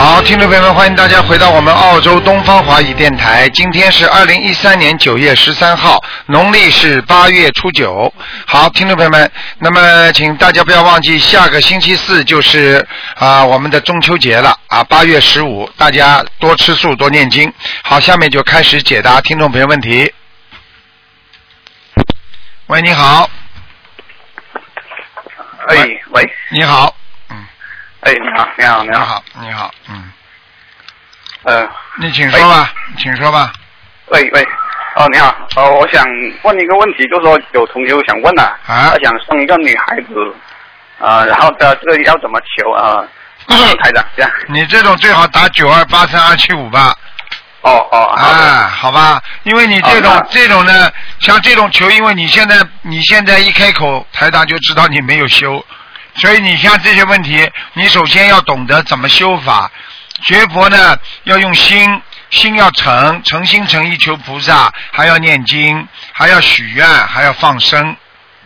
好，听众朋友们，欢迎大家回到我们澳洲东方华语电台。今天是二零一三年九月十三号，农历是八月初九。好，听众朋友们，那么请大家不要忘记，下个星期四就是啊我们的中秋节了啊，八月十五，大家多吃素，多念经。好，下面就开始解答听众朋友问题。喂，你好，哎喂，你好，哎你好，你好，你好，你好，嗯，呃，你请说吧，请说吧。喂喂，哦你好，哦我想问一个问题，就是说有同学想问啊，啊？他想生一个女孩子，啊、然后的这个要怎么求啊？嗯台长这样，你这种最好打九二八三二七五吧。哦哦，哎啊，好吧，因为你这种、哦这种呢，像这种球，因为你现在你现在一开口，台长就知道你没有修，所以你像这些问题，你首先要懂得怎么修法。学佛呢，要用心，心要诚，诚心诚意求菩萨，还要念经，还要许愿，还要放生，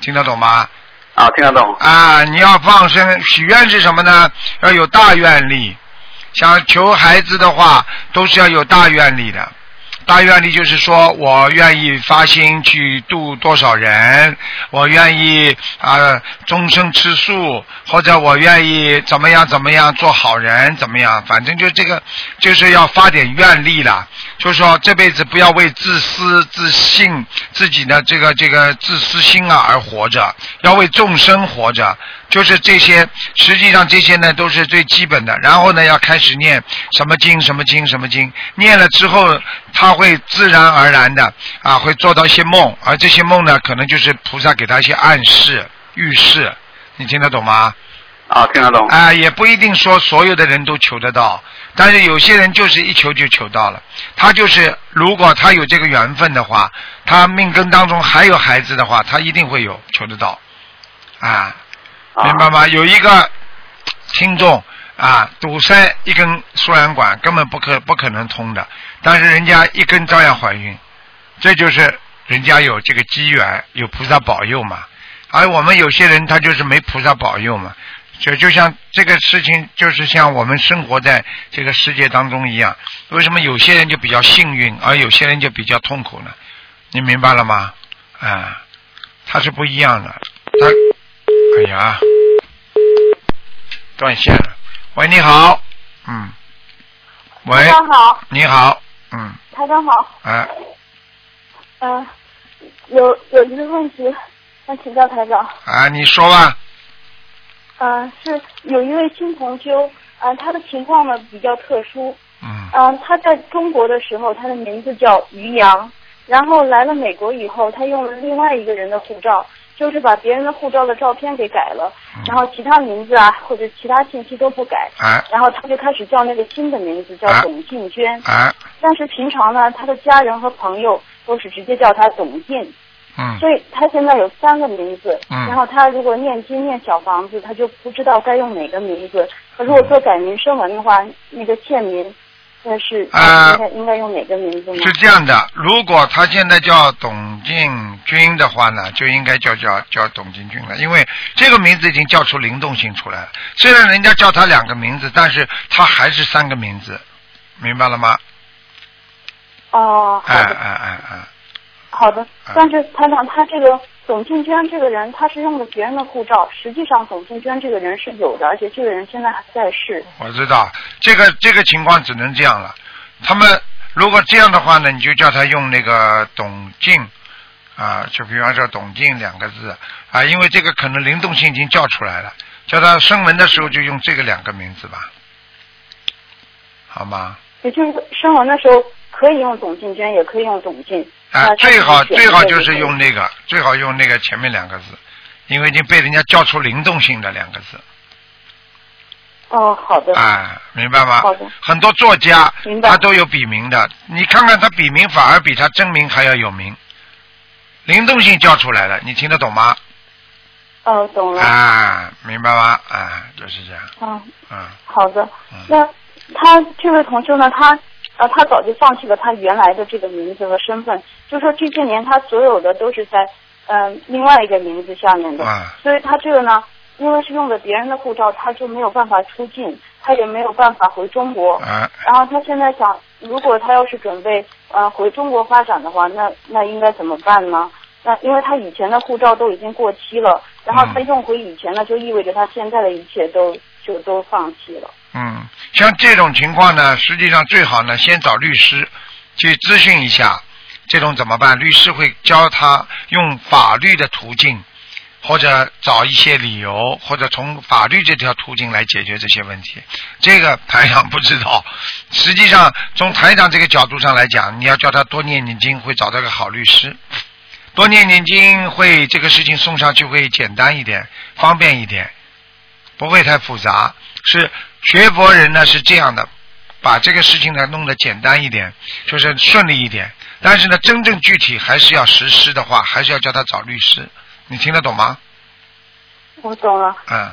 听得懂吗？啊听得懂，啊，你要放生许愿是什么呢？要有大愿力。想求孩子的话，都是要有大愿力的。大愿力就是说我愿意发心去度多少人，我愿意啊、终生吃素，或者我愿意怎么样怎么样做好人，怎么样，反正就这个就是要发点愿力了。就是说这辈子不要为自私自信自己的这个这个自私心啊而活着，要为众生活着。就是这些，实际上这些呢都是最基本的。然后呢，要开始念什么经什么经什么经，念了之后，他会自然而然的啊，会做到一些梦，而这些梦呢，可能就是菩萨给他一些暗示、预示。你听得懂吗？啊听得懂，啊、也不一定说所有的人都求得到，但是有些人就是一求就求到了。他就是如果他有这个缘分的话，他命根当中还有孩子的话，他一定会有求得到。啊，啊明白吗？有一个听众啊，堵塞一根输卵管根本不可不可能通的，但是人家一根照样怀孕，这就是人家有这个机缘，有菩萨保佑嘛。而我们有些人他就是没菩萨保佑嘛，就就像这个事情，就是像我们生活在这个世界当中一样，为什么有些人就比较幸运，而有些人就比较痛苦呢？你明白了吗？啊，他是不一样的。他，哎呀，断线了。喂，你好，嗯，喂台，长好，你好，嗯，台长好，哎，嗯、有有一个问题想请教台长，啊，你说吧，嗯、是有一位新同修，嗯、他的情况呢比较特殊，嗯，嗯、他在中国的时候，他的名字叫于洋，然后来了美国以后，他用了另外一个人的护照，就是把别人的护照的照片给改了，然后其他名字啊或者其他信息都不改，哎，然后他就开始叫那个新的名字叫啊。董静娟，哎，但是平常呢，他的家人和朋友都是直接叫他董静。嗯，所以他现在有三个名字，嗯。然后他如果念经念小房子，他就不知道该用哪个名字。如果做改名声文的话，那个县名，那是啊应该应该用哪个名字呢？是这样的，如果他现在叫董进军的话呢，就应该叫叫叫董进军了，因为这个名字已经叫出灵动性出来了。虽然人家叫他两个名字，但是他还是三个名字，明白了吗？哦，好哎的，哎哎哎，好的。但是团长，他这个董静娟这个人，他是用的别人的护照，实际上董静娟这个人是有的，而且这个人现在还在世。我知道这个这个情况只能这样了。他们如果这样的话呢，你就叫他用那个董静啊，就比方说董静两个字啊，因为这个可能灵动性已经叫出来了，叫他声纹的时候就用这个两个名字吧，好吗？也就是生完的时候可以用董静娟，也可以用董静。啊最好最好就是用那个，最好用那个前面两个字，因为已经被人家叫出灵动性的两个字，哦，好的。啊，明白吗？好的很多作家他都有笔名的，你看看他笔名反而比他真名还要有名，灵动性叫出来了，你听得懂吗？哦，懂了。啊，明白吗？啊，就是这样。嗯，嗯好的。嗯那他这位同学呢？他呃，他早就放弃了他原来的这个名字和身份，就说这些年他所有的都是在嗯、呃另外一个名字下面的，啊所以他这个呢，因为是用的别人的护照，他就没有办法出境，他也没有办法回中国。啊，然后他现在想，如果他要是准备呃回中国发展的话，那那应该怎么办呢？那因为他以前的护照都已经过期了，然后他嗯用回以前的，就意味着他现在的一切都就都放弃了。嗯，像这种情况呢，实际上最好呢，先找律师去咨询一下，这种怎么办？律师会教他用法律的途径，或者找一些理由，或者从法律这条途径来解决这些问题。这个台长不知道。实际上，从台长这个角度上来讲，你要叫他多念念经，会找到个好律师。多念念经会这个事情送上去会简单一点，方便一点，不会太复杂。是学佛人呢是这样的，把这个事情呢弄得简单一点，就是顺利一点。但是呢，真正具体还是要实施的话，还是要叫他找律师。你听得懂吗？我懂了，嗯，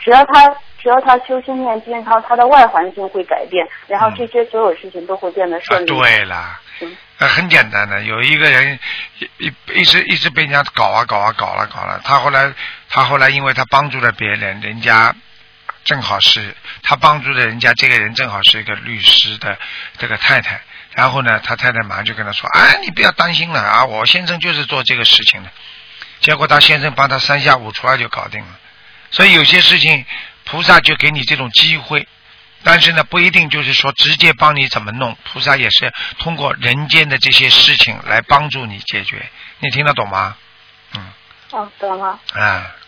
只要他只要他修心念经，然后他的外环境会改变，然后这些所有事情都会变得啊顺，利。对了。很简单的，有一个人一一一直一直被人家搞啊搞啊搞了搞了，他后来他后来因为他帮助了别人，人家正好是他帮助的人家，这个人正好是一个律师的这个太太，然后呢，他太太马上就跟他说，哎，你不要担心了啊，我先生就是做这个事情的，结果他先生帮他三下五除二就搞定了，所以有些事情菩萨就给你这种机会。但是呢，不一定就是说直接帮你怎么弄，菩萨也是通过人间的这些事情来帮助你解决，你听得懂吗？嗯，哦，懂了，啊，懂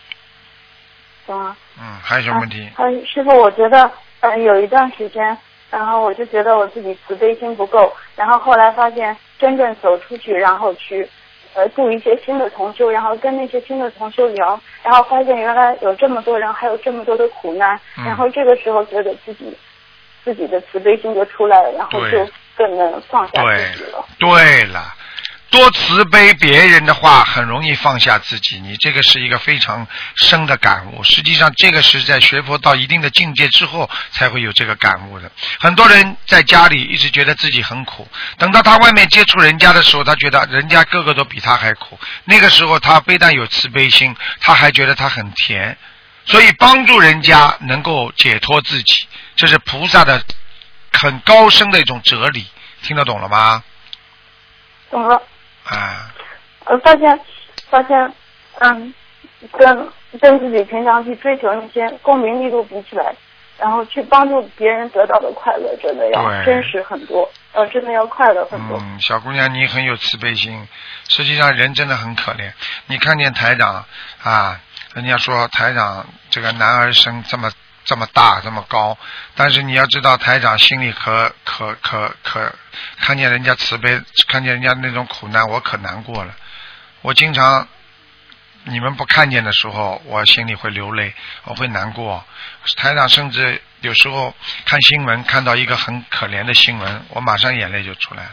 了。嗯，还有什么问题？啊，师傅，我觉得，嗯、有一段时间，然后我就觉得我自己慈悲心不够，然后后来发现真正走出去，然后去，呃，度一些新的同修，然后跟那些新的同修聊，然后发现原来有这么多人，还有这么多的苦难，嗯然后这个时候觉得自己自己的慈悲心就出来了，然后就更能放下对自己了。对了，多慈悲别人的话，很容易放下自己。你这个是一个非常深的感悟。实际上，这个是在学佛到一定的境界之后才会有这个感悟的。很多人在家里一直觉得自己很苦，等到他外面接触人家的时候，他觉得人家个个都比他还苦。那个时候，他非但有慈悲心，他还觉得他很甜。所以，帮助人家能够解脱自己，这是菩萨的很高深的一种哲理。听得懂了吗？懂了。啊，呃发现，发现，嗯，跟跟自己平常去追求那些功名利禄比起来，然后去帮助别人得到的快乐，真的要真实很多，呃，真的要快乐很多。嗯，小姑娘，你很有慈悲心。实际上，人真的很可怜。你看见台长啊，人家说台长这个男儿身这么这么大这么高，但是你要知道，台长心里可可可可看见人家慈悲，看见人家那种苦难，我可难过了。我经常你们不看见的时候，我心里会流泪，我会难过。台长甚至有时候看新闻，看到一个很可怜的新闻，我马上眼泪就出来。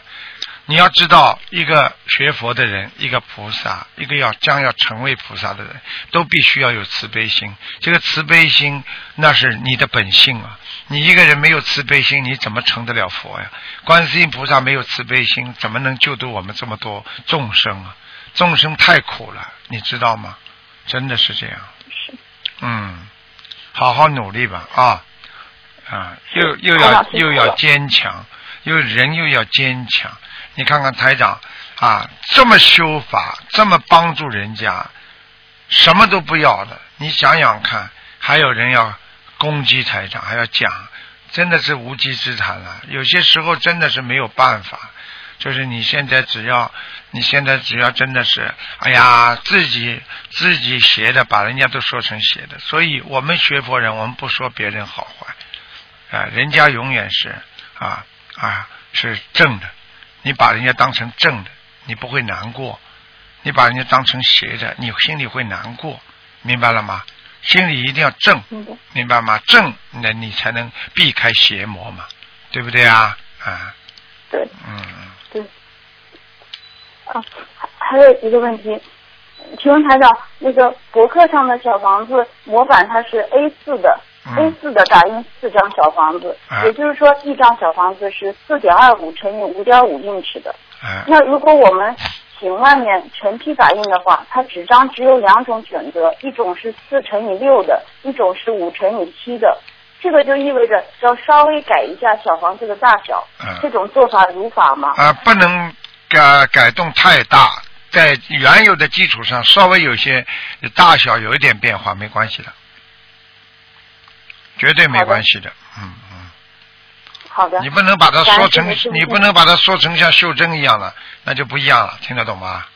你要知道，一个学佛的人，一个菩萨，一个要将要成为菩萨的人，都必须要有慈悲心。这个慈悲心，那是你的本性啊！你一个人没有慈悲心，你怎么成得了佛呀？观世音菩萨没有慈悲心，怎么能救度我们这么多众生啊？众生太苦了，你知道吗？真的是这样。是。嗯，好好努力吧啊啊！又又要又要坚强，又人又要坚强。你看看台长啊，这么修法，这么帮助人家，什么都不要的。你想想看，还有人要攻击台长，还要讲，真的是无稽之谈了。有些时候真的是没有办法。就是你现在只要，你现在只要真的是，哎呀，自己自己邪的，把人家都说成邪的。所以我们学佛人，我们不说别人好坏，啊，人家永远是啊啊是正的。你把人家当成正的，你不会难过；你把人家当成邪的，你心里会难过，明白了吗？心里一定要正，明白。吗？正，那你才能避开邪魔嘛，对不对啊？啊，对嗯，对。啊，还还有一个问题，请问台长，那个博客上的小房子模板它是 A 四的、嗯 a 四的打印四张小房子，啊也就是说一张小房子是四点二五乘以五点五英尺的。哎，那如果我们请外面成批打印的话，它纸张只有两种选择，一种是四乘以六的，一种是五乘以七的。这个就意味着要稍微改一下小房子的大小，嗯这种做法如法吗？啊，不能改改动太大，在原有的基础上稍微有些大小有一点变化，没关系的，绝对没关系的。嗯嗯，好的你，不能把它说成你不能把它说成像袖珍一样的，那就不一样了，听得懂吗？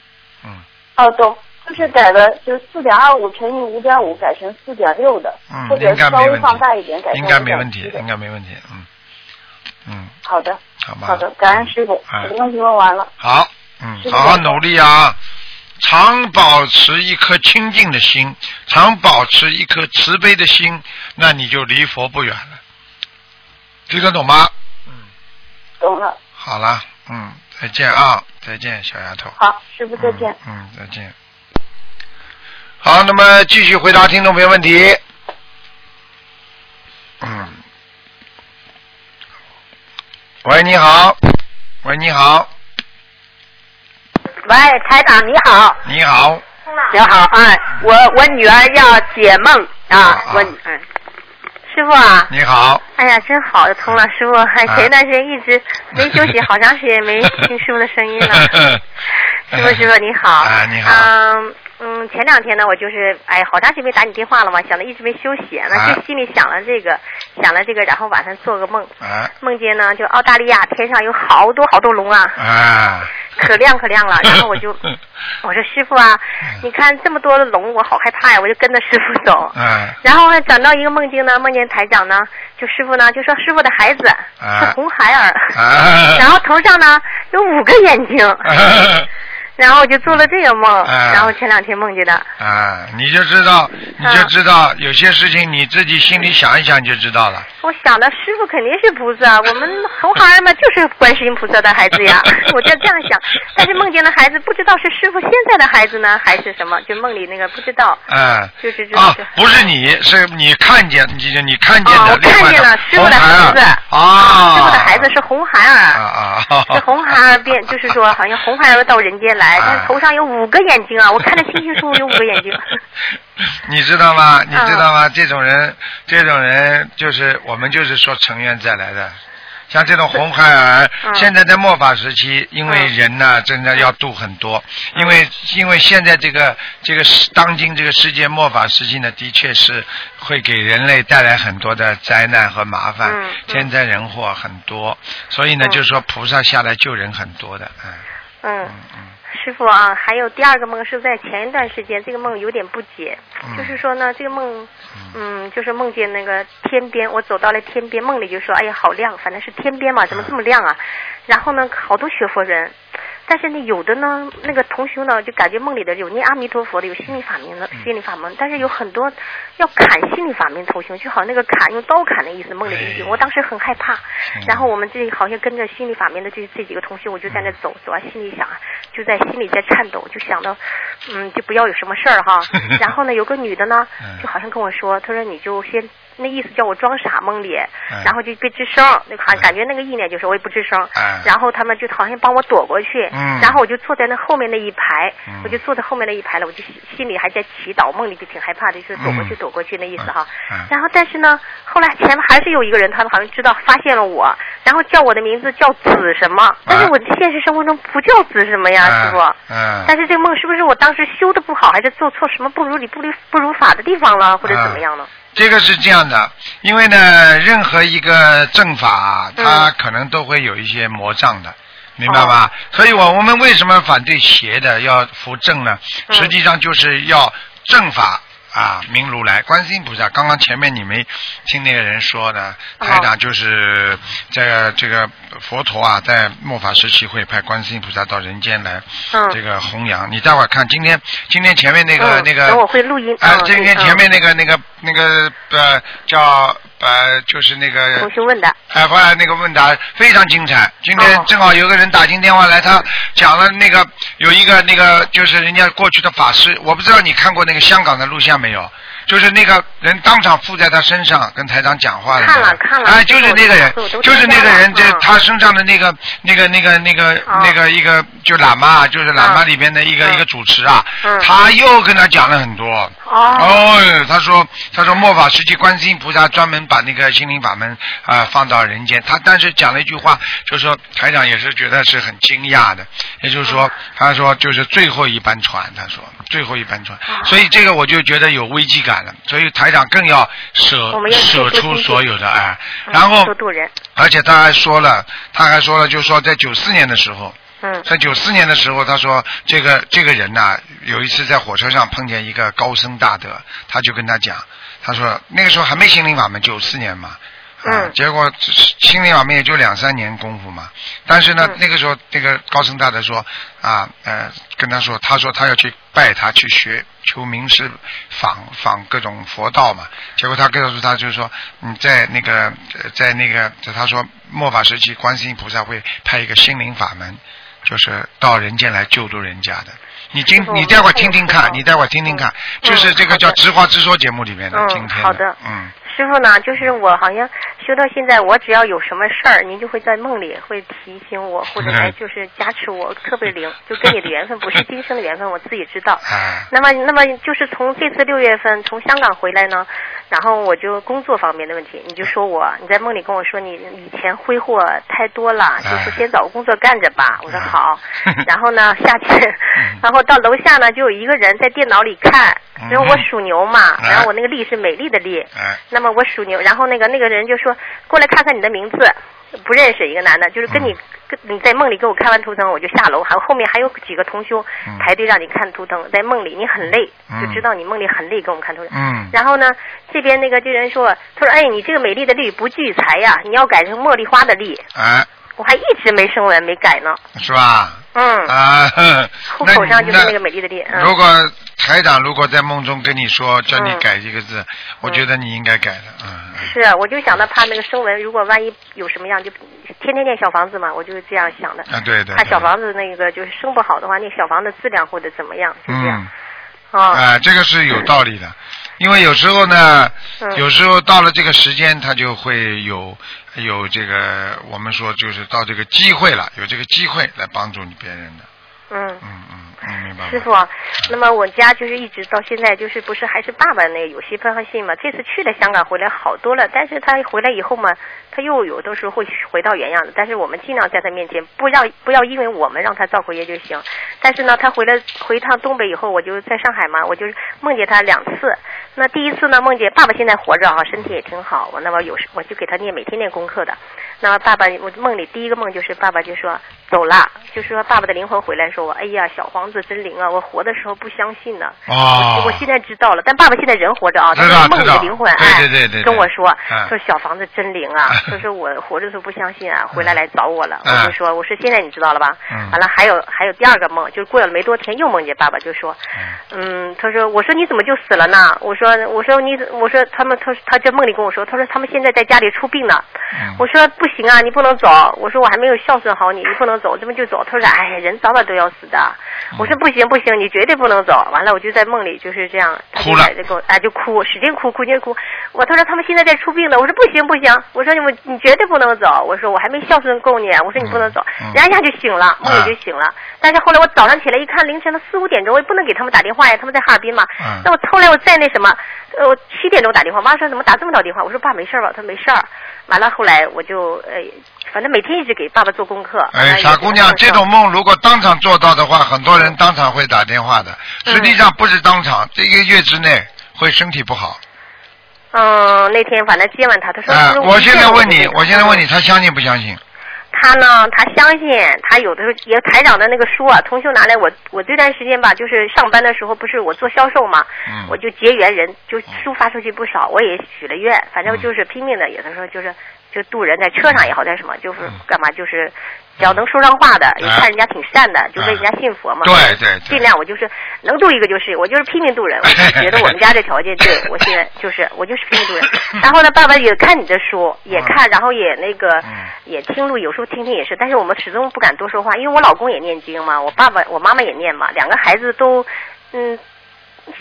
嗯哦，懂，就是改了，就是四点二五乘以五点五改成四点六的，嗯，或者应该稍微没问题放大一点，改成应该没问题，应该没问题。嗯嗯，好的，好吧。好的，感恩师傅，哎我的问题问完了。好，嗯，好好努力啊！常保持一颗清净的心，常保持一颗慈悲的心，那你就离佛不远了。听得懂吗？嗯，懂了，好了，嗯，再见啊，再见，小丫头。好，师傅再见。嗯。嗯，再见。好，那么继续回答听众朋友问题。嗯。喂，你好。喂，你好。喂，台长你好，你好。你好，哎，我我女儿要解梦啊啊，我嗯，师傅啊，你好。哎呀，真好，通了，师傅，哎，啊。前一段时间一直 没休息，好长时间没听师傅的声音了。师傅，师傅你好。啊你好。嗯嗯，前两天呢，我就是哎，好长时间没打你电话了嘛，想着一直没休息，那啊。就心里想了这个，想了这个，然后晚上做个梦，啊。梦见呢，就澳大利亚天上有好多好多龙啊，啊！可亮可亮了，然后我就 我说师傅啊，你看这么多的龙，我好害怕呀，我就跟着师傅走。啊然后还转到一个梦境呢，梦见台长呢，就师傅呢就说师傅的孩子啊是红孩儿，啊 然后头上呢有五个眼睛，啊然后我就做了这个梦，啊然后前两天梦见的。啊！你就知道，你就知道，有些事情你自己心里想一想就知道了。我想的师傅肯定是菩萨，我们红孩儿嘛就是观世音菩萨的孩子呀，我就这样想。但是梦见的孩子不知道是师傅现在的孩子呢，还是什么，就梦里那个不知道。嗯，就是这啊，不是你，是你看见，你你看见哦，的我看见了师傅的孩子，啊，师傅的孩子是红孩啊儿，啊，是红孩儿变，就是说好像红孩儿到人间来，啊但是头上有五个眼睛啊，我看得清清楚楚有五个眼睛。你知道吗？你嗯知道吗？这种人，这种人就是我们就是说成愿再来的。像这种红孩儿，嗯现在在末法时期，因为嗯人呢，真的要度很多，因为因为现在这个这个当今这个世界末法时期呢，的确是会给人类带来很多的灾难和麻烦，天灾人祸很多，所以呢，嗯就是说菩萨下来救人很多的，嗯嗯嗯，嗯。师傅啊，还有第二个梦是在前一段时间，这个梦有点不解，嗯就是说呢，这个梦，嗯，就是梦见那个天边，我走到了天边，梦里就说，哎呀，好亮，反正是天边嘛，怎么这么亮啊？然后呢，好多学佛人。但是呢，有的呢，那个同学呢，就感觉梦里的有念阿弥陀佛的，有心理法门的，心理法门。但是有很多要砍心理法门同学，就好像那个砍用刀砍的意思，梦里的意境。哎我当时很害怕嗯，然后我们这里好像跟着心理法门的这这几个同学，我就在那走，走啊，心里想啊，就在心里在颤抖，就想到，嗯，就不要有什么事儿哈。然后呢，有个女的呢嗯，就好像跟我说，她说你就先。那意思叫我装傻梦里，嗯然后就别吱声，那个好像感觉那个意念就是我也不吱声，嗯然后他们就好像帮我躲过去，嗯。然后我就坐在那后面那一排，嗯我就坐在后面那一排了，我就心心里还在祈祷，梦里就挺害怕的，就是躲过去、嗯。躲过去那意思哈。然后但是呢，后来前面还是有一个人，他们好像知道发现了我，然后叫我的名字叫子什么，但是我现实生活中不叫子什么呀，师傅。嗯，但是这个梦是不是我当时修的不好，还是做错什么不如理不如不如法的地方了，或者怎么样呢？这个是这样的，因为呢，任何一个正法它可能都会有一些魔障的。明白吧？所以我我们为什么反对邪的，要扶正呢？嗯实际上就是要正法啊，明如来，观世音菩萨。刚刚前面你没听那个人说呢，哦台长就是在这个佛陀啊，在末法时期会派观世音菩萨到人间来嗯这个弘扬。你待会儿看，今天今天前面那个嗯那个等我会录音啊，嗯今天前面那个那个那个呃叫呃，就是那个同学问的，哎，后来那个问答非常精彩。今天哦正好有个人打进电话来，他讲了那个有一个那个就是人家过去的法师，我不知道你看过那个香港的录像没有？就是那个人当场附在他身上跟台长讲话的那个。看了看了。哎，就是那个人，就是那个人，这他身上的那个那个那个那个哦。那个一个就喇嘛，就是喇嘛嗯里边的一个嗯。一个主持啊嗯，他又跟他讲了很多。哦，哦，他说，他说末法时期，观世音菩萨专门把那个心灵法门啊、放到人间。他但是讲了一句话，就是说台长也是觉得是很惊讶的，也就是说，他说就是最后一班船，他说最后一班船，所以这个我就觉得有危机感了，所以台长更要舍舍出所有的哎，嗯然后而且他还说了，他还说了，就是说在九四年的时候。嗯。在九四年的时候，他说这个这个人呐、有一次在火车上碰见一个高僧大德，他就跟他讲，他说那个时候还没心灵法门，九四年嘛，啊，嗯。结果心灵法门也就两三年功夫嘛，但是呢，嗯。那个时候那个高僧大德说啊，呃，跟他说，他说他要去拜他去学求名师访访各种佛道嘛，结果他告诉他就是说，你在那个呃在那个他说末法时期，观世音菩萨会派一个心灵法门。就是到人间来救助人家的。你今你待会儿听听看，你待会儿听听看，嗯。就是这个叫直话直说节目里面的嗯今天的。嗯，师傅呢，就是我好像修到现在，我只要有什么事儿，您就会在梦里会提醒我，或者嗯来 就是加持我，特别灵，就跟你的缘分不是今生的缘分，我自己知道。啊，那么，那么就是从这次六月份从香港回来呢，然后我就工作方面的问题，你就说我你在梦里跟我说你以前挥霍太多了，就哎是先找个工作干着吧。我说嗯好，然后呢下去，然后到楼下呢就有一个人在电脑里看，然后我属牛嘛，嗯然后我那个力是美丽的丽，哎，那么我属牛，然后那个那个人就说过来看看你的名字，不认识一个男的，就是跟你、嗯跟你在梦里给我看完图腾，我就下楼，还有后面还有几个同修嗯排队让你看图腾，在梦里你很累，嗯就知道你梦里很累，给我们看图腾。嗯，然后呢，这边那个这人说，他说哎，你这个美丽的丽不聚财呀，你要改成茉莉花的丽。哎，我还一直没升文没改呢，是吧？嗯，啊，哼户口上就是那那个美丽的丽，嗯如果台长如果在梦中跟你说叫你嗯改一个字，我觉得你应该改的，嗯，是，啊我就想到怕那个声纹，如果万一有什么样，就天天念小房子嘛，我就是这样想的。啊，对对，怕小房子那个就是生不好的话，那小房子质量或者怎么样，就这样嗯。啊。啊，这个是有道理的，因为有时候呢，嗯有时候到了这个时间，他就会有有这个我们说就是到这个机会了，有这个机会来帮助你别人的，嗯。嗯嗯？师傅，那么我家就是一直到现在，就是不是还是爸爸那个有些封信嘛？这次去了香港回来好多了，但是他回来以后嘛，他又有的时候会回到原样的。但是我们尽量在他面前不让不要因为我们让他造口业就行。但是呢，他回来回趟东北以后，我就在上海嘛，我就梦见他两次。那第一次呢，梦见爸爸现在活着啊，身体也挺好。我那么有时我就给他念每天念功课的。那么爸爸，我梦里第一个梦就是爸爸就说走了，就是说爸爸的灵魂回来说我，哎呀，小皇子真灵啊！我活的时候不相信呢，哦我我现在知道了。但爸爸现在人活着啊，知道但是梦里的灵魂对哎对对对对跟我说嗯说小房子真灵啊，他 说我活着时候不相信啊，回来来找我了。嗯我就说我说现在你知道了吧？嗯完了还有还有第二个梦，就是过了没多天又梦见爸爸就说，嗯，他说我说你怎么就死了呢？我说我说你我说他们他他在梦里跟我说，他说他们现在在家里出殡呢。嗯我说不行啊，你不能走。我说我还没有孝顺好你，你不能走，这么就走。他说哎，人早晚都要死的。我说不行不行，你绝对不能走。完了我就在梦里就是这样，他就哭了在这给我哎就哭，使劲哭，哭劲哭。我他说他们现在在出殡呢。我说不行不行，我说你们你绝对不能走。我说我还没孝顺够你，我说你不能走。嗯嗯然后一下就醒了，梦里就醒了。但是后来我早上起来一看，凌晨的四五点钟，我也不能给他们打电话呀，他们在哈尔滨嘛。嗯那我后来我再那什么，呃，我七点钟打电话，妈说怎么打这么早电话？我说爸没事儿吧？他说没事儿。完了后来我就呃，反正每天一直给爸爸做功课。哎，也傻姑娘，这种梦如果当场做到的话，很多人当场会打电话的。嗯实际上不是当场，这一个月之内会身体不好。嗯，那天反正接完他，他说。啊他，说我现在问你我现在问你，他相信不相信？他呢，他相信，他有的时候也台长的那个书啊，同修拿来我我这段时间吧，就是上班的时候不是我做销售嘛，嗯。我就结缘人，就书发出去不少，我也许了愿，反正就是拼命的，有的时候就是就渡人，在车上也好，在什么就是嗯。干嘛就是只要能说上话的，也看人家挺善的，就为人家信佛嘛。对对对尽量我就是能度一个就是，我就是拼命度人。我就觉得我们家这条件，对 我现在就是我就是拼命度人。然后呢，爸爸也看你的书，也看，然后也那个嗯也听录，有时候听听也是，但是我们始终不敢多说话，因为我老公也念经嘛，我爸爸我妈妈也念嘛，两个孩子都嗯。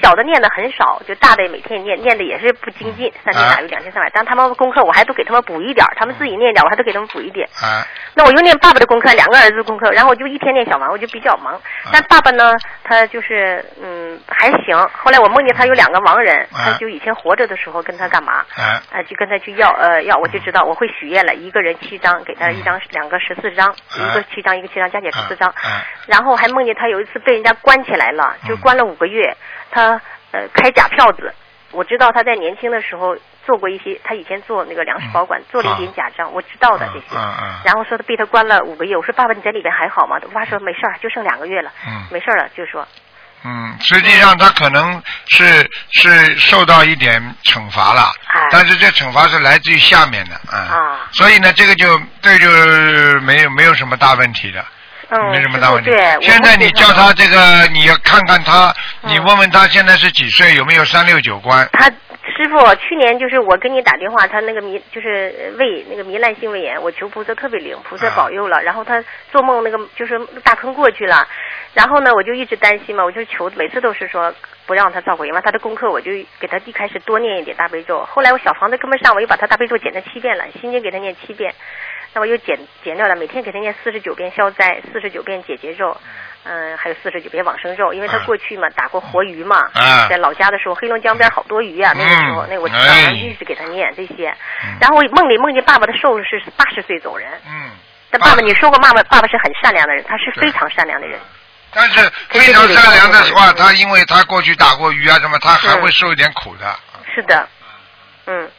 小的念的很少，就大的每天念，念的也是不精进，三天打鱼两千三百。但他们功课我还都给他们补一点儿，他们自己念点儿，我还都给他们补一点。啊，那我又念爸爸的功课，两个儿子功课，然后我就一天念小王，我就比较忙。但爸爸呢，他就是嗯还行。后来我梦见他有两个亡人，啊他就以前活着的时候跟他干嘛？啊呃，就跟他去要呃要，我就知道我会许愿了，一个人七张，给他一张两个十四张，一个七张一个七张，加起来十四张。啊然后还梦见他有一次被人家关起来了，就关了五个月，他呃开假票子。我知道他在年轻的时候做过一些，他以前做那个粮食保管，做了一点假账，我知道的这些。嗯嗯然后说他被他关了五个月，我说爸爸你在里边还好吗？我爸说没事儿，就剩两个月了，嗯。没事儿了，就说。嗯，实际上他可能是是受到一点惩罚了，哎。但是这惩罚是来自于下面的嗯，啊。所以呢，这个就这就没有没有什么大问题的。嗯，没什么大问题对。。现在你叫他这个，你要看看他，嗯你问问他现在是几岁，有没有三六九关？他师傅去年就是我给你打电话，他那个糜就是胃那个糜烂性胃炎，我求菩萨特别灵，菩萨啊保佑了。然后他做梦那个就是大坑过去了，然后呢我就一直担心嘛，我就求每次都是说不让他造口业嘛。他的功课我就给他一开始多念一点大悲咒，后来我小房子跟不上，我又把他大悲咒减成七遍了，心经给他念七遍。那我又减减掉了，每天给他念四十九遍消灾，四十九遍解结咒，嗯、还有四十九遍往生咒，因为他啊过去嘛打过活鱼嘛，啊。在老家的时候，黑龙江边好多鱼啊，那个时候嗯那我知道，哎然后一直给他念这些。嗯，然后我梦里梦见爸爸的寿是八十岁走人，嗯。但爸爸你说过爸爸爸爸是很善良的人，他是非常善良的人，但是非常善良的话，他因为他过去打过鱼啊什么，他还会受一点苦的。是的，嗯，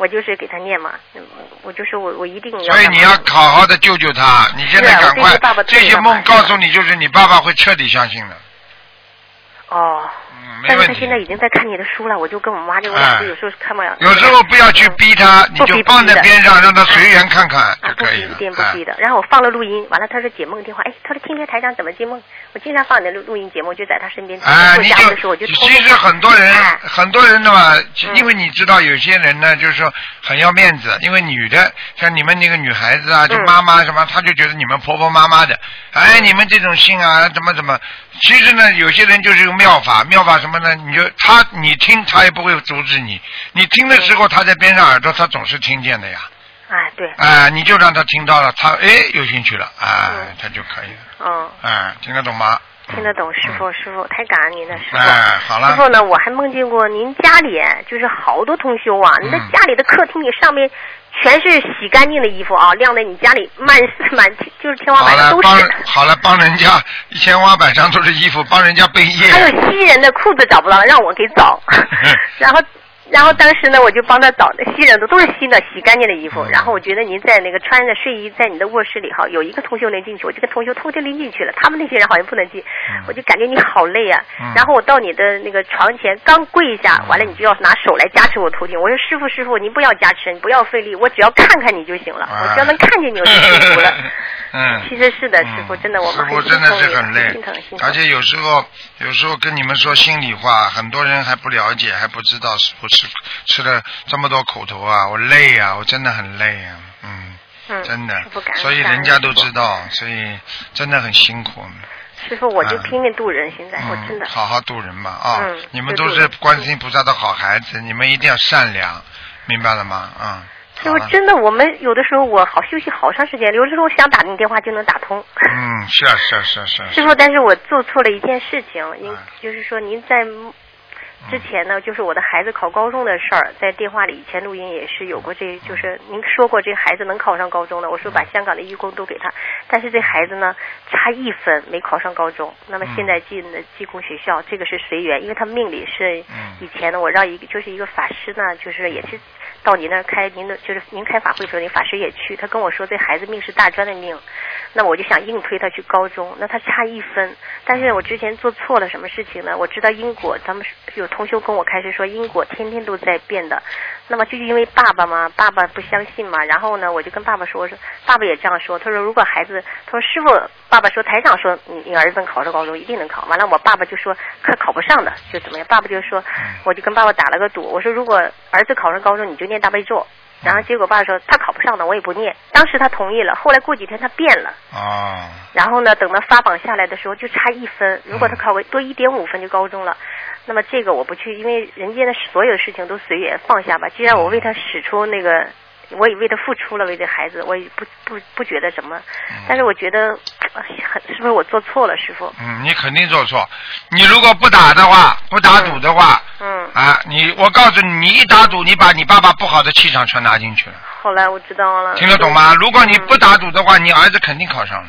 我就是给他念嘛，嗯我就是我我一定要，所以你要好好的救救他，你现在赶快爸爸，这些梦告诉你，就是你爸爸会彻底相信的。哦。但是他现。在已经在看你的书了，我就跟我妈就我俩就有时候看不了。有时候不要去逼他，你就放在边上，让他随缘看看啊，就可以了不逼一。定不哎逼的。然后我放了录音，完了他说解梦电话，哎，他说听听台长怎么解梦。我经常放你的录录音节目，就在他身边。哎，做你家务的时候我就其实很多人哎很多人的嘛，嗯因为你知道有些人呢，就是说很要面子，因为女的像你们那个女孩子啊，就嗯妈妈什么，她就觉得你们婆婆妈妈的，哎，你们这种姓啊，怎么怎么，其实呢，有些人就是用妙法，妙法什么呢？你就他你听，他也不会阻止你，你听的时候，他在边上耳朵，他总是听见的呀，哎，对，啊，你就让他听到了，他哎有兴趣了，啊嗯，他就可以了，嗯。哎，听得懂吗？听得懂，师傅，师傅太感恩您了，师傅。哎好了师傅呢，我还梦见过您家里就是好多同修啊，你的嗯家里的客厅里上面全是洗干净的衣服啊，晾在你家里满 满就是天花板上都是。好了，帮人家天花板上都是衣服，帮人家背业。还有西人的裤子找不到了，让我给找。然后，然后当时呢，我就帮他找，新人的都是新的，洗干净的衣服。嗯。然后我觉得您在那个穿着睡衣在你的卧室里哈，有一个同修能进去，我就跟同修偷偷拎进去了，他们那些人好像不能进，嗯。我就感觉你好累啊。嗯。然后我到你的那个床前刚跪下，完了你就要拿手来加持我头顶。我说师傅师傅，您不要加持，你不要费力，我只要看看你就行了，我只要能看见你我就幸福了。嗯，其实是的，师傅真的我们很师傅真的是很累。心疼心，疼而且有时候有时候跟你们说心里话，很多人还不了解，还不知道师傅吃吃了这么多苦头啊，我累啊，我真的很累啊，嗯，嗯，真的所以人家都知道，所以真的很辛苦。师傅，我就嗯拼命渡人，现在我真的嗯，。好好渡人吧啊！嗯你们都是观世音菩萨的好孩子，你们一定要善良，明白了吗？啊、师傅真的，我们有的时候我好休息好长时间，有的时候想打你电话就能打通。嗯，是啊是啊是啊是啊。师傅，但是我做错了一件事情，您嗯就是说您在之前呢，就是我的孩子考高中的事儿，在电话里以前录音也是有过这，就是您说过这孩子能考上高中的，我说把香港的义工都给他，但是这孩子呢差一分没考上高中，那么现在进的技工学校，这个是随缘，因为他命里是嗯。以前呢，我让一个就是一个法师呢，就是也是到您那儿开您的就是您开法会的时候，您法师也去，他跟我说这孩子命是大专的命，那我就想硬推他去高中，那他差一分，但是我之前做错了什么事情呢？我知道因果，咱们有同修跟我开始说因果天天都在变的，那么就是因为爸爸嘛，爸爸不相信嘛，然后呢，我就跟爸爸说，我说爸爸也这样说，他说如果孩子，他说师傅，爸爸说台长说你你儿子能考上高中一定能考，完了我爸爸就说可考不上的就怎么样，爸爸就说，我就跟爸爸打了个赌，我说如果儿子考上高中你就念大悲咒。然后结果爸爸说他考不上的，我也不念。当时他同意了，后来过几天他变了。哦，然后呢，等到发榜下来的时候就差一分，如果他考个多一点五分就高中了。那么这个我不去，因为人间的所有事情都随缘放下吧。既然我为他使出那个，我也为他付出了，为这孩子，我也不不不觉得什么。但是我觉得是不是我做错了，师傅？嗯，你肯定做错。你如果不打的话，不打赌的话，嗯。啊，你我告诉你，你一打赌，你把你爸爸不好的气场全拿进去了，后来我知道了。听得懂吗？如果你不打赌的话，你儿子肯定考上了。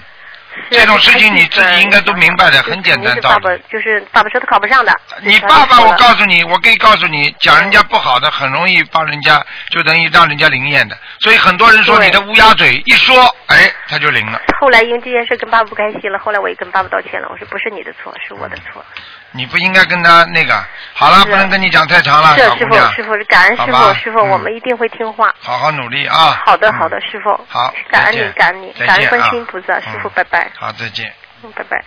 这种事情你自己应该都明白的，很简单道爸爸理。就是爸爸说他考不上的。你爸爸，我告诉你，我可以告诉你，讲人家不好的，很容易帮人家，就等于让人家灵验的。所以很多人说你的乌鸦嘴一说，哎，他就灵了。后来因为这件事跟爸爸不开心了，后来我也跟爸爸道歉了，我说不是你的错，是我的错。你不应该跟他那个。好了，不能跟你讲太长了，是师傅。师傅是感恩师傅，师傅嗯我们一定会听话。好好努力啊！好的，嗯好的，师傅。好感恩你，感恩你，感恩观啊世音菩萨，师傅，嗯拜拜，好，再见。嗯，拜拜。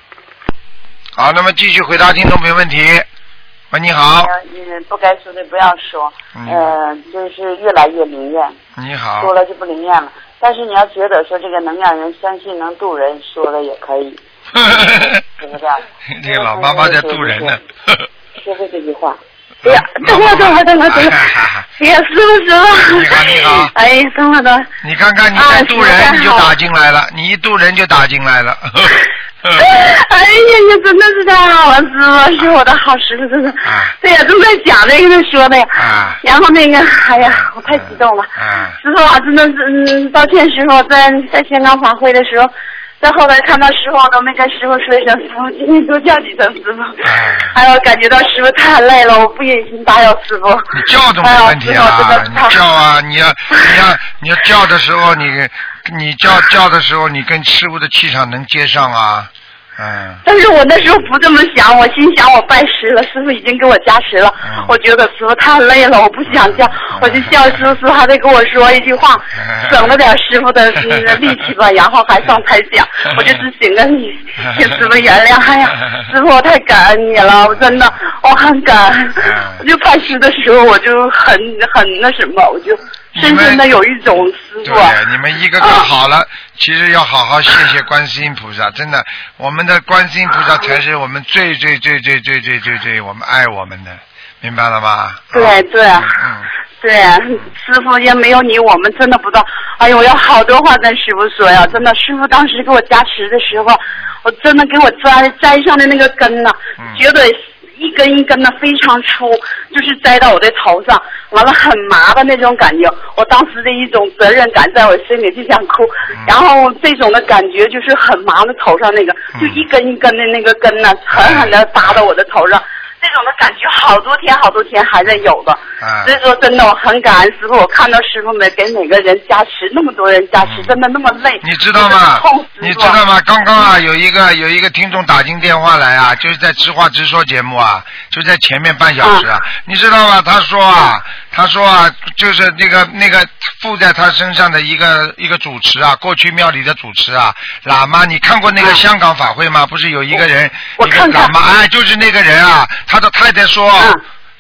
好，那么继续回答听众朋友问题。喂，你好，嗯，不该说的不要说，嗯呃，就是越来越灵验，你好说，了就不灵验了。但是你要觉得说这个能让人相信能渡人，说了也可以，是不是？这个老妈妈在渡人呢。说过这句话。哎呀等会儿等会儿等会儿等会儿哎呀，师傅师傅。你好你好哎，等会儿等会儿。你看看你啊在渡人，你就打进来了，你一渡人就打进来了。哎呀，你真的是太好了，师傅是我的好师傅，真的。啊对呀，正在讲那个说的呀。啊然后那个，哎呀，我太激动了。啊师傅啊，真的是，嗯，抱歉，师傅，在在香港法会的时候，在后来看到师傅，我都没跟师傅说一声师傅，今天多叫几声师傅。哎哎呦，感觉到师傅太累了，我不忍心打扰师傅。你叫都没问题啊，叫啊，你要你要你要叫的时候，你你叫叫的时候，你跟师傅的气场能接上啊，嗯。但是我那时候不这么想，我心想我拜师了，师傅已经给我加持了，嗯我觉得师傅太累了，我不想叫，我就叫师傅，师傅还得跟我说一句话，嗯省了点师傅的嗯 力气吧，然后还上台讲，我就只请个你，请师傅原谅，哎呀，师傅我太感恩你了，我真的我很感恩。嗯，我就拜师的时候我就很很那什么，我就深深的有一种师傅啊，对，你们一个个好了，其实要好好谢谢观世音菩萨，真的，我们的观世音菩萨才是我们最最最最最最最最我们爱我们的，明白了吧？对对嗯嗯，对，师傅也没有你，我们真的不知道。哎呦，我有好多话跟师傅说呀，真的。师傅当时给我加持的时候，我真的给我栽栽上的那个根呐，嗯觉得一根一根的非常粗，就是栽到我的头上，完了很麻的那种感觉。我当时的一种责任感在我心里就想哭，嗯然后这种的感觉就是很麻的头上那个，嗯就一根一根的那个根呢，狠狠的搭到我的头上。这种的感觉好多天好多天还在有的，啊所以说真的我很感恩师傅，我看到师傅们给每个人加持，那么多人加持，真的那么累。你知道吗你知道吗？刚刚啊，有一个有一个听众打进电话来啊，就是在直话直说节目啊，就在前面半小时啊，你知道吗？他说啊，他说啊，就是那个那个附在他身上的一个一个主持啊，过去庙里的主持啊，喇嘛，你看过那个啊香港法会吗？不是有一个人，一个喇嘛，哎，就是那个人啊，他的太太说。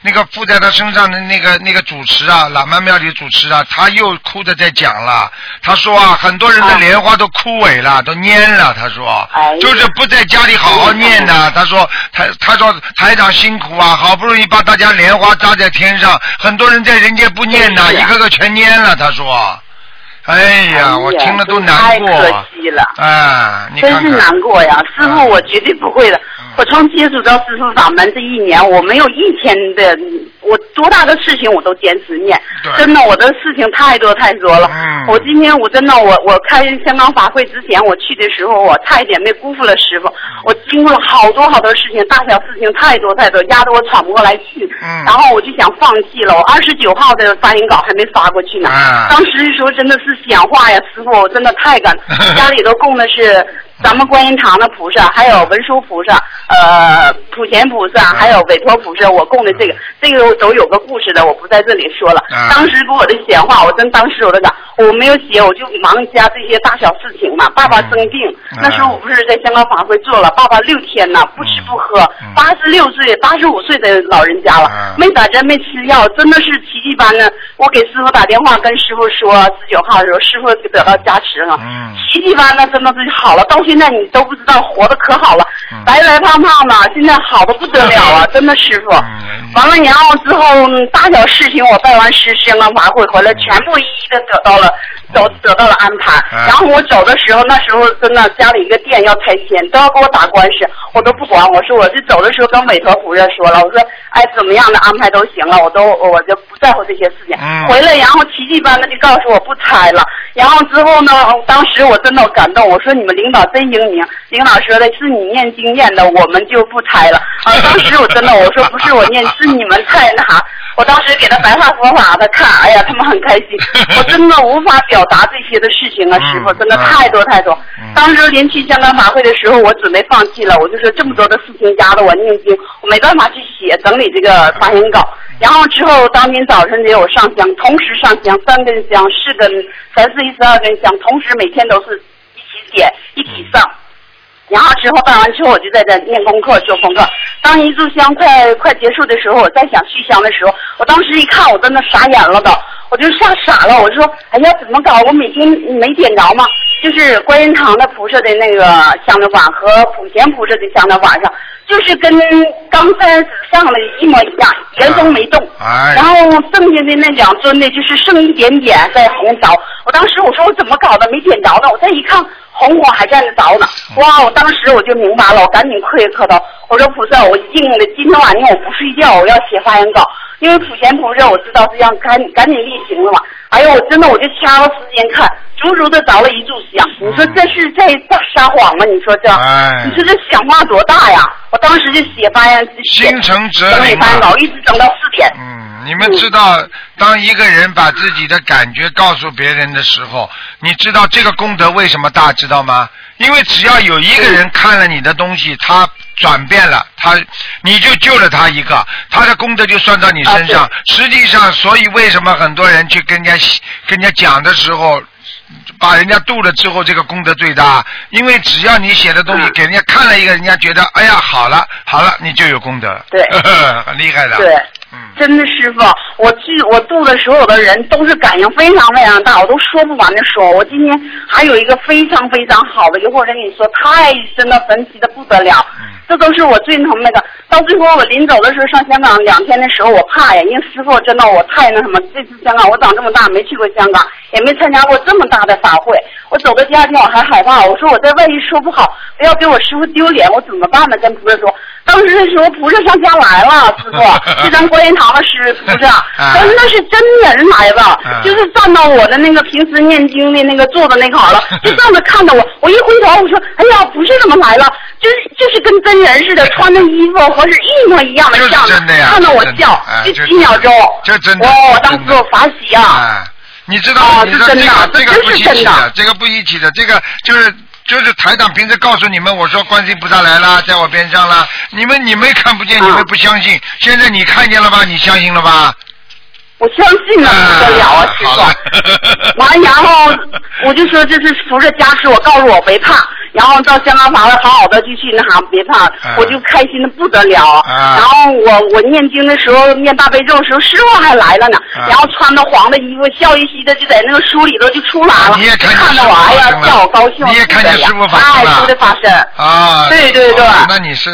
嗯那个附在他身上的那个那个主持啊，喇嘛庙里的主持啊，他又哭着在讲了。他说啊，很多人的啊莲花都枯萎了，都蔫了。他说，就是不在家里好好念的。他说他他说台长辛苦啊，好不容易把大家莲花扎在天上，很多人在人间不念呐，一个个全蔫了。他说，哎呀，我听了都难过太可惜了。啊！你真是看看，难过呀，师啊傅，我绝对不会的。嗯我从接触到师傅法门这一年，我没有一天的，我多大的事情我都坚持念。真的，我的事情太多太多了。嗯我今天我真的，我我开香港法会之前，我去的时候，我差一点没辜负了师傅。我经过了好多好多事情，大小事情太多太多，压得我喘不过来气。嗯然后我就想放弃了。我二十九号的发言稿还没发过去呢。啊当时的时候真的是想话呀，师傅，我真的太感，家里都供的是咱们观音堂的菩萨，还有文殊菩萨，呃，普贤菩萨，还有韦陀菩萨，我供的这个，这个都有个故事的，我不在这里说了。啊当时给我的闲话，我真当时我都讲，我没有写，我就忙家这些大小事情嘛。爸爸生病，嗯那时候我不是在香港法会做了，爸爸六天呢，不吃不喝嗯，八十六岁、八十五岁的老人家了，嗯没打针没吃药，真的是奇迹般呢。我给师傅打电话，跟师傅说十九号的时候，师傅就得到加持了。嗯奇迹般的，真的是好了，到现在你都不知道活的可好了，嗯白白胖胖的，现在好的不得了啊！真的师傅。嗯完了，然后之后嗯大小事情我拜完师香港法会回来，全部一一的得到了，都得到了安排。嗯然后我走的时候，那时候真的家里一个店要拆迁，都要给我打官司，我都不管。我说我就走的时候跟委托夫人说了，我说哎怎么样的安排都行了，我都我就不在乎这些事情。嗯回来然后奇迹般的就告诉我不拆了。然后之后呢，当时我真的感动，我说你们领导真英明。领导说的是你念经念的，我们就不拆了。啊，当时我真的我说不是我念，是你们太那啥。我当时给他白话佛法的看，哎呀，他们很开心。我真的无法表达这些的事情啊，师傅，真的太多太多。当时临去香港法会的时候，我准备放弃了，我就说这么多的事情压得我念经，我没办法去写整理这个发言稿。然后之后当天早早晨给我上香，同时上香，三根香、四根、三四一十二根香，同时每天都是一起点一起上。然后之后办完之后，我就在这念功课做功课。当一炷香快快结束的时候，我再想续香的时候，我当时一看，我真的傻眼了都，我就吓傻了。我就说，哎呀，怎么搞？我每天没点着吗？就是观音堂的菩萨的那个香的碗和普贤菩萨的香的碗上，就是跟刚才上的一模一样，原封没动。哎然后剩下的那两尊呢，就是剩一点点在红着。我当时我说我怎么搞的没点着呢？我再一看，红火还在那着呢。哇！我当时我就明白了，我赶紧磕一磕头，我说菩萨，我应了，今天晚上我不睡觉，我要写发言稿。因为普贤菩萨我知道是要赶赶紧例行了嘛。哎呦，我真的我就掐了时间看，足足的着了一炷香。你说这是在撒撒谎吗？你说这，哎你说这想法多大呀？我当时就写发言，写心诚则灵啊发稿，一直整到四点。嗯，你们知道，当一个人把自己的感觉告诉别人的时候，你知道这个功德为什么大，知道吗？因为只要有一个人看了你的东西，他转变了，他你就救了他一个，他的功德就算到你身上。实际上，所以为什么很多人去跟人家跟人家讲的时候，把人家渡了之后，这个功德最大。因为只要你写的东西嗯给人家看了一个，人家觉得哎呀好了好了，你就有功德。对 很厉害的。对。嗯。真的师傅，我去我度的所有的人都是感应非常非常大，我都说不完的说。我今天还有一个非常非常好的，一会儿再跟你说，太真的神奇的不得了。嗯这都是我最疼那个。到最后我临走的时候上香港两天的时候，我怕呀，因为师傅真的我太那什么。这次香港我长这么大没去过香港，也没参加过这么大的法会。我走的第二天我还害怕，我说我在万一说不好，不要给我师傅丢脸，我怎么办呢？跟菩萨说。当时的时候菩萨上家来了，师傅是咱观音堂的师菩萨，啊真的是真人来的，啊就是站到我的那个平时念经的那个坐的那块了，就站着看着我。我一回头，我说：“哎呀，不是怎么来了？就是就是跟真人似的，穿的衣服和是一模一样的就是像真的呀看到我笑哎，就就几秒钟，就真的哇！我当时我法喜啊！啊，你知道，哦你知道这是真的个这个不一起的，这个不一起的，这个就是就是台长平时告诉你们，我说观世音菩萨来了，在我边上了，你们你们看不见，啊你们不相信，现在你看见了吧？你相信了吧？我相信了不得了啊，师好了傅。完，然后我就说这是扶着加持，我告诉我别怕，然后到香港法会好好的就去那啥，别怕，嗯我就开心的不得了。嗯然后我我念经的时候念大悲咒的时候，师傅还来了呢，嗯然后穿着黄的衣服，笑嘻嘻的就在那个书里头就出来了，你也看着我，哎呀叫我高兴，你也看见了。师傅发生了。哎，师傅的发生。啊，对对对。哦那你是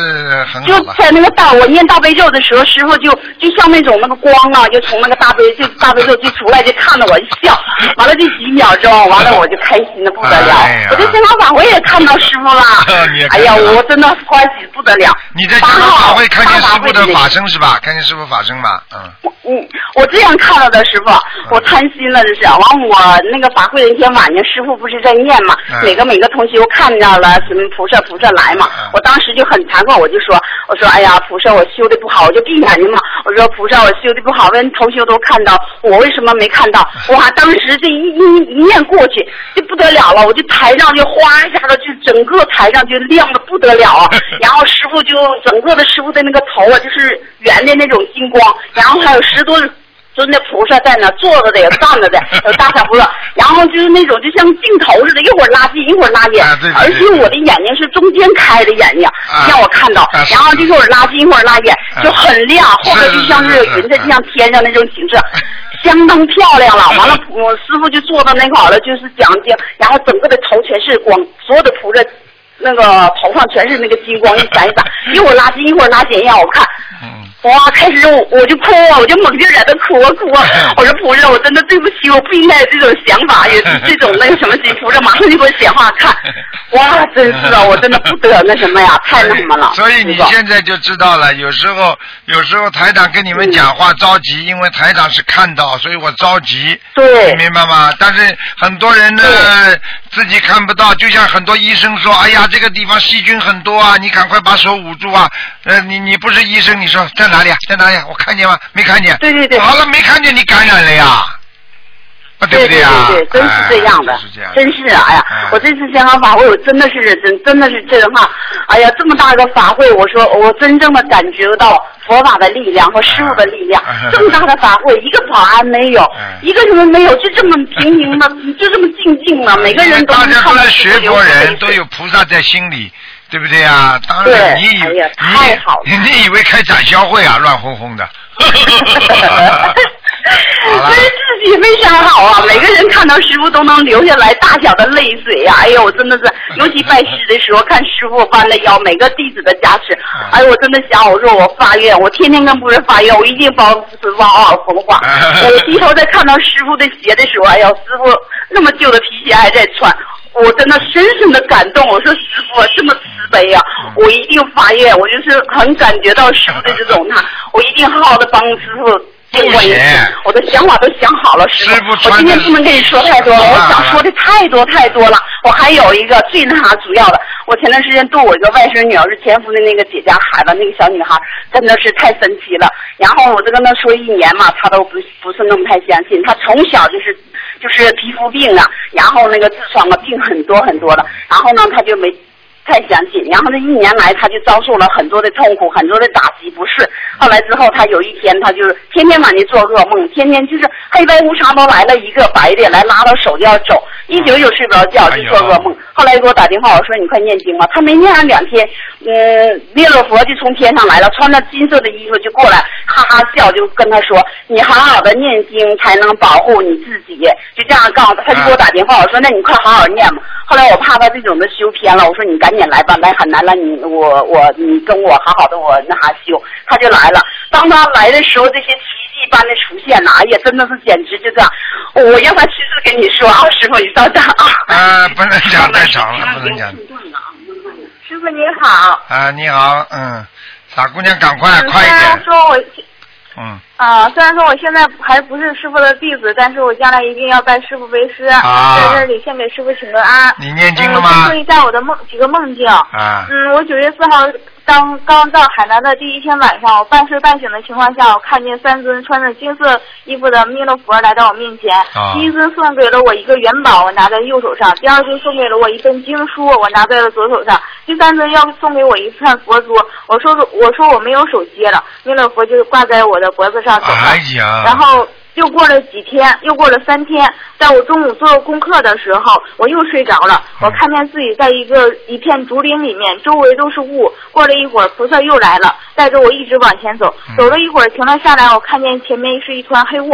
很就。在那个大我念大悲咒的时候，师傅就就像那种那个光啊，就从那个大悲就大悲咒就出来，就看着我一笑，完了就几秒钟，完了我就开心的不得了。哎我在香港法会也看到师傅了 你也。哎呀，我真的欢喜不得了。你在法会看见大师傅的法法会身是吧？看见师傅法身吧？嗯。嗯，我这样看到的师傅，我贪心了这是。完我那个法会那天晚上，师傅不是在念嘛，嗯每个每个同学都看到了什么菩萨菩萨来嘛，嗯我当时就很惭愧，我就说，我说哎呀菩萨我修的不好，我就闭眼睛嘛，我说菩萨我修的不好，问同学都看到，我为什么没看到？哇，当时这一一一念过去就不得了了，我就台上就哗一下子就整个台上就亮的不得了啊，然后师傅就整个的师傅的那个头啊就是圆的那种金光，然后还有十多尊的菩萨在那坐着的，有站着的，有大小菩萨，然后就是那种就像镜头似的，一会儿拉近，一会儿拉远，啊对对对而且我的眼睛是中间开的眼睛，啊让我看到，啊然后就一会儿拉近，一会儿拉远，啊。就很亮，后面就像是云彩，就像天上那种景色。相当漂亮了，完了，我师傅就坐到那块了，就是讲经，然后整个的头全是光，所有的菩萨那个头上全是那个金光，一闪一闪，一会儿拉近，一会儿拉远，让我看。嗯。哇！开始我我就哭啊，我就猛劲儿在那哭啊哭啊！我 说菩萨，我真的对不起，我不应该有这种想法，也是 这种那个什么心。菩萨马上就给我显化看，哇！真是啊，我真的不得那什么呀，太那什么了。所以你现在就知道了，有时候有时候台长跟你们讲话着急，因为台长是看到，所以我着急。对明白吗？但是很多人呢自己看不到，就像很多医生说：“哎呀，这个地方细菌很多啊，你赶快把手捂住啊！”呃，你你不是医生，你说在哪里啊？在哪里啊？我看见吗？没看见。对对对好了，没看见，你感染了呀。啊，对不对呀？对对，真是这样的。真是啊！哎呀哎，我这次香港法会，我真的是真真的是震撼。哎呀，这么大个法会，我说我真正的感觉到佛法的力量和师傅的力量哎。这么大的法会，一个保安没有哎，一个什么没有，就这么平平的，就这么静静的，每个人都大能看到家都来学佛人，都有菩萨在心里，对不对啊？当然，对你以哎呀你太好了你以为开展销会啊？乱哄哄的。真是自己非常好啊！每个人看到师傅都能流下来大小的泪水呀、哎呦，我真的是，尤其拜师的时候看师傅弯了腰，每个弟子的加持，哎呦，我真的想，我说我发愿，我天天跟菩萨发愿，我一定帮师傅好好风化。我低头在看到师傅的鞋的时候，哎呦，师傅那么旧的皮鞋还在穿。我真的深深的感动，我说师傅这么慈悲呀、我一定发愿，我就是很感觉到师傅的这种他，我一定好好的帮师傅经过一次，我的想法都想好了，师师傅我今天不能跟你说太多了，我想说的太多太多了。我还有一个最那啥主要的，我前段时间度我一个外甥女儿是前夫的那个姐家孩子，那个小女孩真的是太神奇了。然后我就跟她说一年嘛，她都不不是那么太相信。她从小就是 就是皮肤病啊，然后那个痔疮啊病很多很多的，然后呢她就没。太相信，然后这一年来，他就遭受了很多的痛苦，很多的打击，不是。后来之后，他有一天，他就是天天晚上做噩梦，天天就是黑白无常都来了一个白的来拉到手就要走，一宿一宿睡不着觉，就做噩梦。后来给我打电话，我说你快念经吧。他没念上两天，嗯，弥勒佛就从天上来了，穿着金色的衣服就过来，哈哈笑，就跟他说：“你好好的念经才能保护你自己。”就这样告诉他，他就给我打电话，我说：“那你快好好念吧。”后来我怕他这种的修偏了，我说：“你赶紧来吧，来海南了，你我我你跟我好好的我那啥修。”他就来了。当他来的时候，这些奇迹般的出现了，哎呀，真的是简直就这样。我让他亲自跟你说啊，师傅你稍等啊。啊，不能讲太长了，不能讲。师傅你好。啊，你好，嗯，傻姑娘，赶快嗯快一点，说我嗯，啊，虽然说我现在还不是师傅的弟子，但是我将来一定要拜师傅为师，啊在这里先给师傅请个安。你念经吗说？一下我的梦几个梦境。啊，嗯，我九月四号刚刚到海南的第一天晚上，我半睡半醒的情况下，我看见三尊穿着金色衣服的弥勒佛来到我面前。啊第一尊送给了我一个元宝，我拿在右手上；第二尊送给了我一本经书，我拿在了左手上；第三尊要送给我一串佛珠。我说我说我没有手机了，弥勒佛就挂在我的脖子上走了。哎呀，然后又过了几天，又过了三天，在我中午做功课的时候，我又睡着了。嗯我看见自己在一个一片竹林里面，周围都是雾。过了一会儿，菩萨又来了，带着我一直往前走。嗯走了一会儿，停了下来，我看见前面是一团黑雾。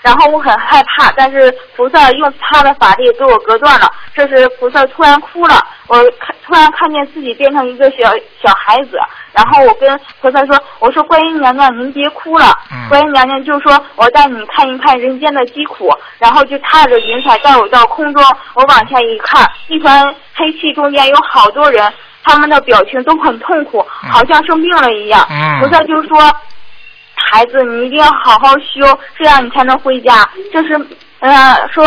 然后我很害怕，但是菩萨用他的法力给我隔断了。这时菩萨突然哭了，我看突然看见自己变成一个小小孩子，然后我跟菩萨说，我说观音娘娘您别哭了，嗯观音娘娘就说我带你看一看人间的疾苦，然后就踏着云彩带我到空中，我往下一看，一团黑气中间有好多人，他们的表情都很痛苦，嗯好像生病了一样。嗯菩萨就说。孩子，你一定要好好修，这样你才能回家。就是，呃，说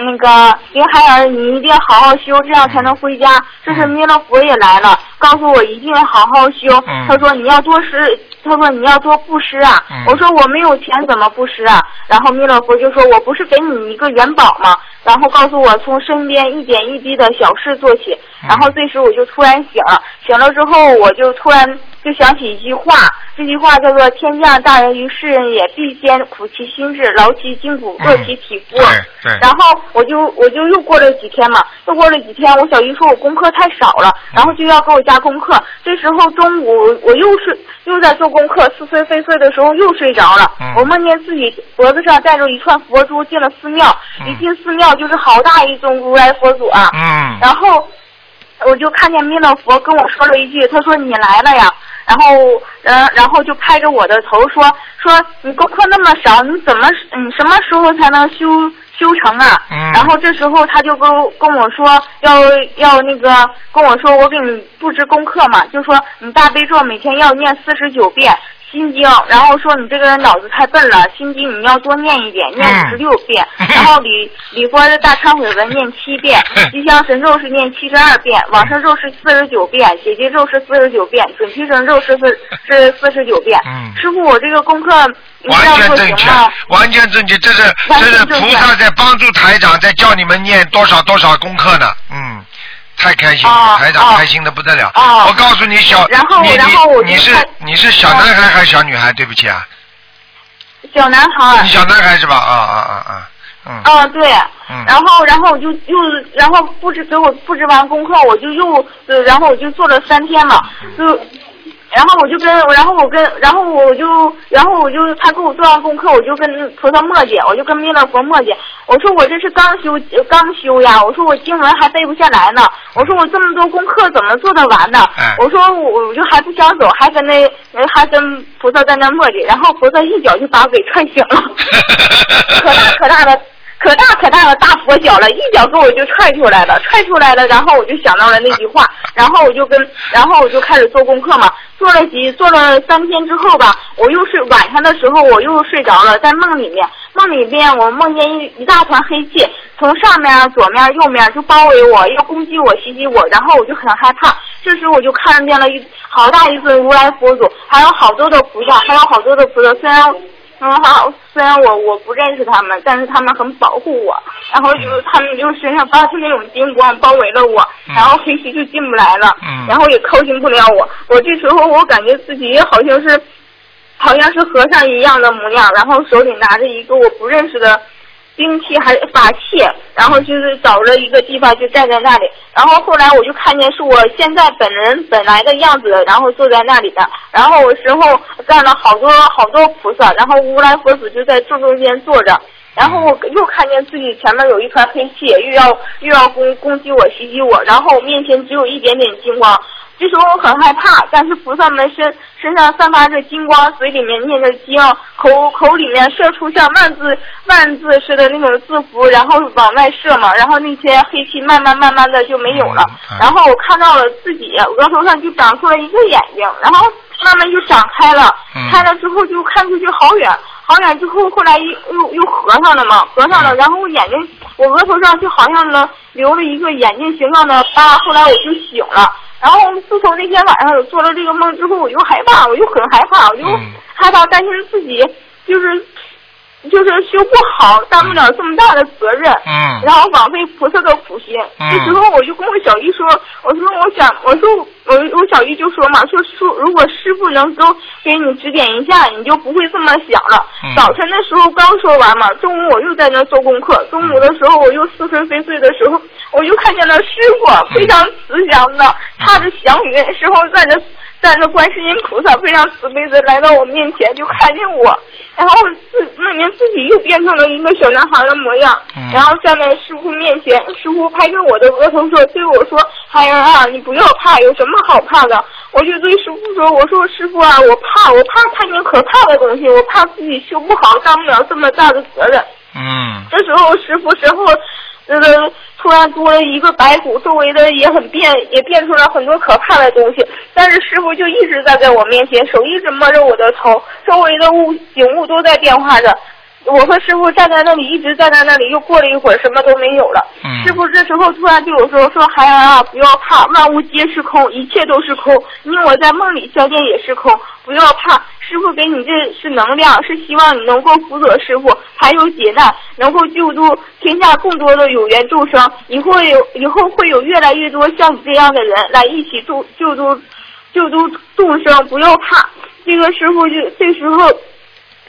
那个林孩儿，你一定要好好修，这样才能回家。这是弥勒佛也来了，告诉我一定要好好修。嗯他说你要多施，他说你要做布施啊。嗯我说我没有钱怎么布施啊？然后弥勒佛就说我不是给你一个元宝吗？然后告诉我从身边一点一滴的小事做起。嗯然后这时我就突然醒了，醒了之后我就突然就想起一句话，这句话叫做“天降大人于世人也，必先苦其心志，劳其筋骨，饿其体肤”。对对然后我就我就又过了几天嘛，又过了几天，我小姨说我功课太少了，然后就要给我加功课。这时候中午我又睡又在做功课，似睡非睡的时候又睡着了。嗯我梦见自己脖子上戴着一串佛珠，进了寺庙。嗯一进寺庙就是好大一尊如来佛祖啊。嗯然后我就看见弥勒佛跟我说了一句，他说你来了呀。然后，呃，然后就拍着我的头说说你功课那么少，你怎么你什么时候才能修修成啊？嗯然后这时候他就跟跟我说要要那个跟我说我给你布置功课嘛，就说你大悲咒每天要念四十九遍。心经，然后说你这个人脑子太笨了，心经你要多念一点，念五十六遍，嗯然后李李佛的大忏悔文念七遍，吉祥神咒是念七十二遍，往生咒是四十九遍，解结咒是四十九遍，准提神咒是四 是四十九遍。嗯师傅，我这个功课你完全正确完全正确，这是这是菩萨在帮助台长，在教你们念多少多少功课呢，嗯。太开心了，哦哦台长开心的不得了。哦我告诉你，小，然后你然后我你你是你是小男孩还是小女孩？对不起啊，小男孩你。小男孩是吧？啊啊啊啊，嗯。啊，对。嗯然后，然后我就又，然后布置给我布置完功课，我就又，呃，然后我就做了三天嘛，就，然后我就跟，然后我跟，然后我就，然后我就，他给我做完功课，我就跟菩萨磨叽，我就跟弥勒佛磨叽，我说我这是刚修刚修呀，我说我经文还背不下来呢，我说我这么多功课怎么做得完呢？哎我说我我就还不想走，还跟那呃还跟菩萨在那磨叽，然后菩萨一脚就把我给踹醒了。可大可大的。可大可大的大佛脚了，一脚给我就踹出来了，踹出来了，然后我就想到了那句话，然后我就跟，然后我就开始做功课嘛，做了几做了三天之后吧，我又睡晚上的时候我又睡着了，在梦里面，梦里面我梦见一一大团黑气从上面、左面、右面就包围我，要攻击我、袭击我，然后我就很害怕。这时我就看见了一好大一尊如来佛祖，还有好多的菩萨，还有好多的菩萨，虽然。嗯，好，虽然我我不认识他们，但是他们很保护我，然后就是他们就身上发出那种金光包围了我，嗯。然后黑气就进不来了，嗯。然后也靠近不了我。我这时候我感觉自己也好像是，好像是和尚一样的模样，然后手里拿着一个我不认识的兵器还是法器，然后就是找了一个地方就站在那里，然后后来我就看见是我现在本人本来的样子，然后坐在那里的，然后我身后站了好多好多菩萨，然后如来佛祖就在正中间坐着。然后我又看见自己前面有一团黑气，又要又要攻攻击我、袭击我，然后我面前只有一点点金光。这时候我很害怕，但是菩萨们身身上散发着金光，嘴里面念着经，口口里面射出像万字万字似的那种字符，然后往外射嘛，然后那些黑气慢慢慢慢的就没有了。嗯然后我看到了自己额头上就长出了一个眼睛，然后慢慢就长开了，嗯开了之后就看出去好远，好远之后后来又又又合上了嘛，合上了，嗯然后我眼睛我额头上就好像呢留了一个眼睛形状的疤，后来我就醒了。然后自从那天晚上我做了这个梦之后，我就害怕，我就很害怕，我就嗯。害怕担心自己就是就是修不好，担不了这么大的责任。嗯然后枉费菩萨的苦心。嗯这时候我就跟我小姨说，我说我想，我说我我小姨就说嘛，说说如果师傅能够给你指点一下，你就不会这么想了。嗯早晨的时候刚说完嘛，中午我又在那做功课，中午的时候我又似睡非睡的时候，我就看见了师傅非常慈祥的踏着祥云，时候站着站着观世音菩萨非常慈悲的来到我面前，就看见我，然后自梦见自己又变成了一个小男孩的模样，嗯然后站在师傅面前，师傅拍着我的额头说，对我说：“孩儿啊，你不要怕，有什么好怕的？”我就对师傅说：“我说师傅啊，我怕，我怕看见可怕的东西，我怕自己修不好，当不了这么大的责任。”嗯这时候师傅身后，那个突然多了一个白骨，周围的也很变，也变出了很多可怕的东西。但是师傅就一直站在我面前，手一直摸着我的头，周围的物景物都在变化着。我和师傅站在那里，一直站在那里，又过了一会儿，什么都没有了。嗯师傅这时候突然对我说：“说孩儿啊，不要怕，万物皆是空，一切都是空。你我在梦里相见也是空，不要怕。师傅给你这是能量，是希望你能够辅佐师傅，还有解难，能够救度天下更多的有缘众生。以后有以后会有越来越多像你这样的人来一起救救度救度众生，不要怕。这个师傅就这时候。”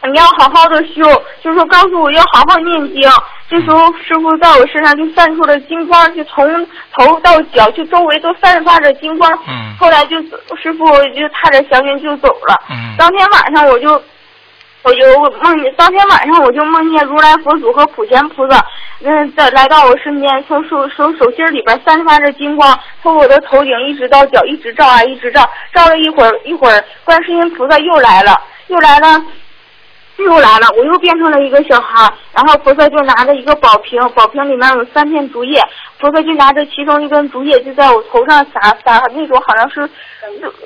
你要好好的修，就说告诉我要好好念经。这时候师傅在我身上就散出了金光，就从头到脚，就周围都散发着金光。嗯后来就师傅就踏着祥云就走了。嗯当天晚上我就。我就梦见，当天晚上我就梦见如来佛祖和普贤菩萨，嗯，在来到我身边，从手手手心里边散发着金光，从我的头顶一直到脚，一直照啊，一直照，照了一会儿，一会儿，观世音菩萨又来了，又来了。又来了，我又变成了一个小孩，然后菩萨就拿着一个宝瓶，宝瓶里面有三片竹叶，菩萨就拿着其中一根竹叶就在我头上洒洒那种好像是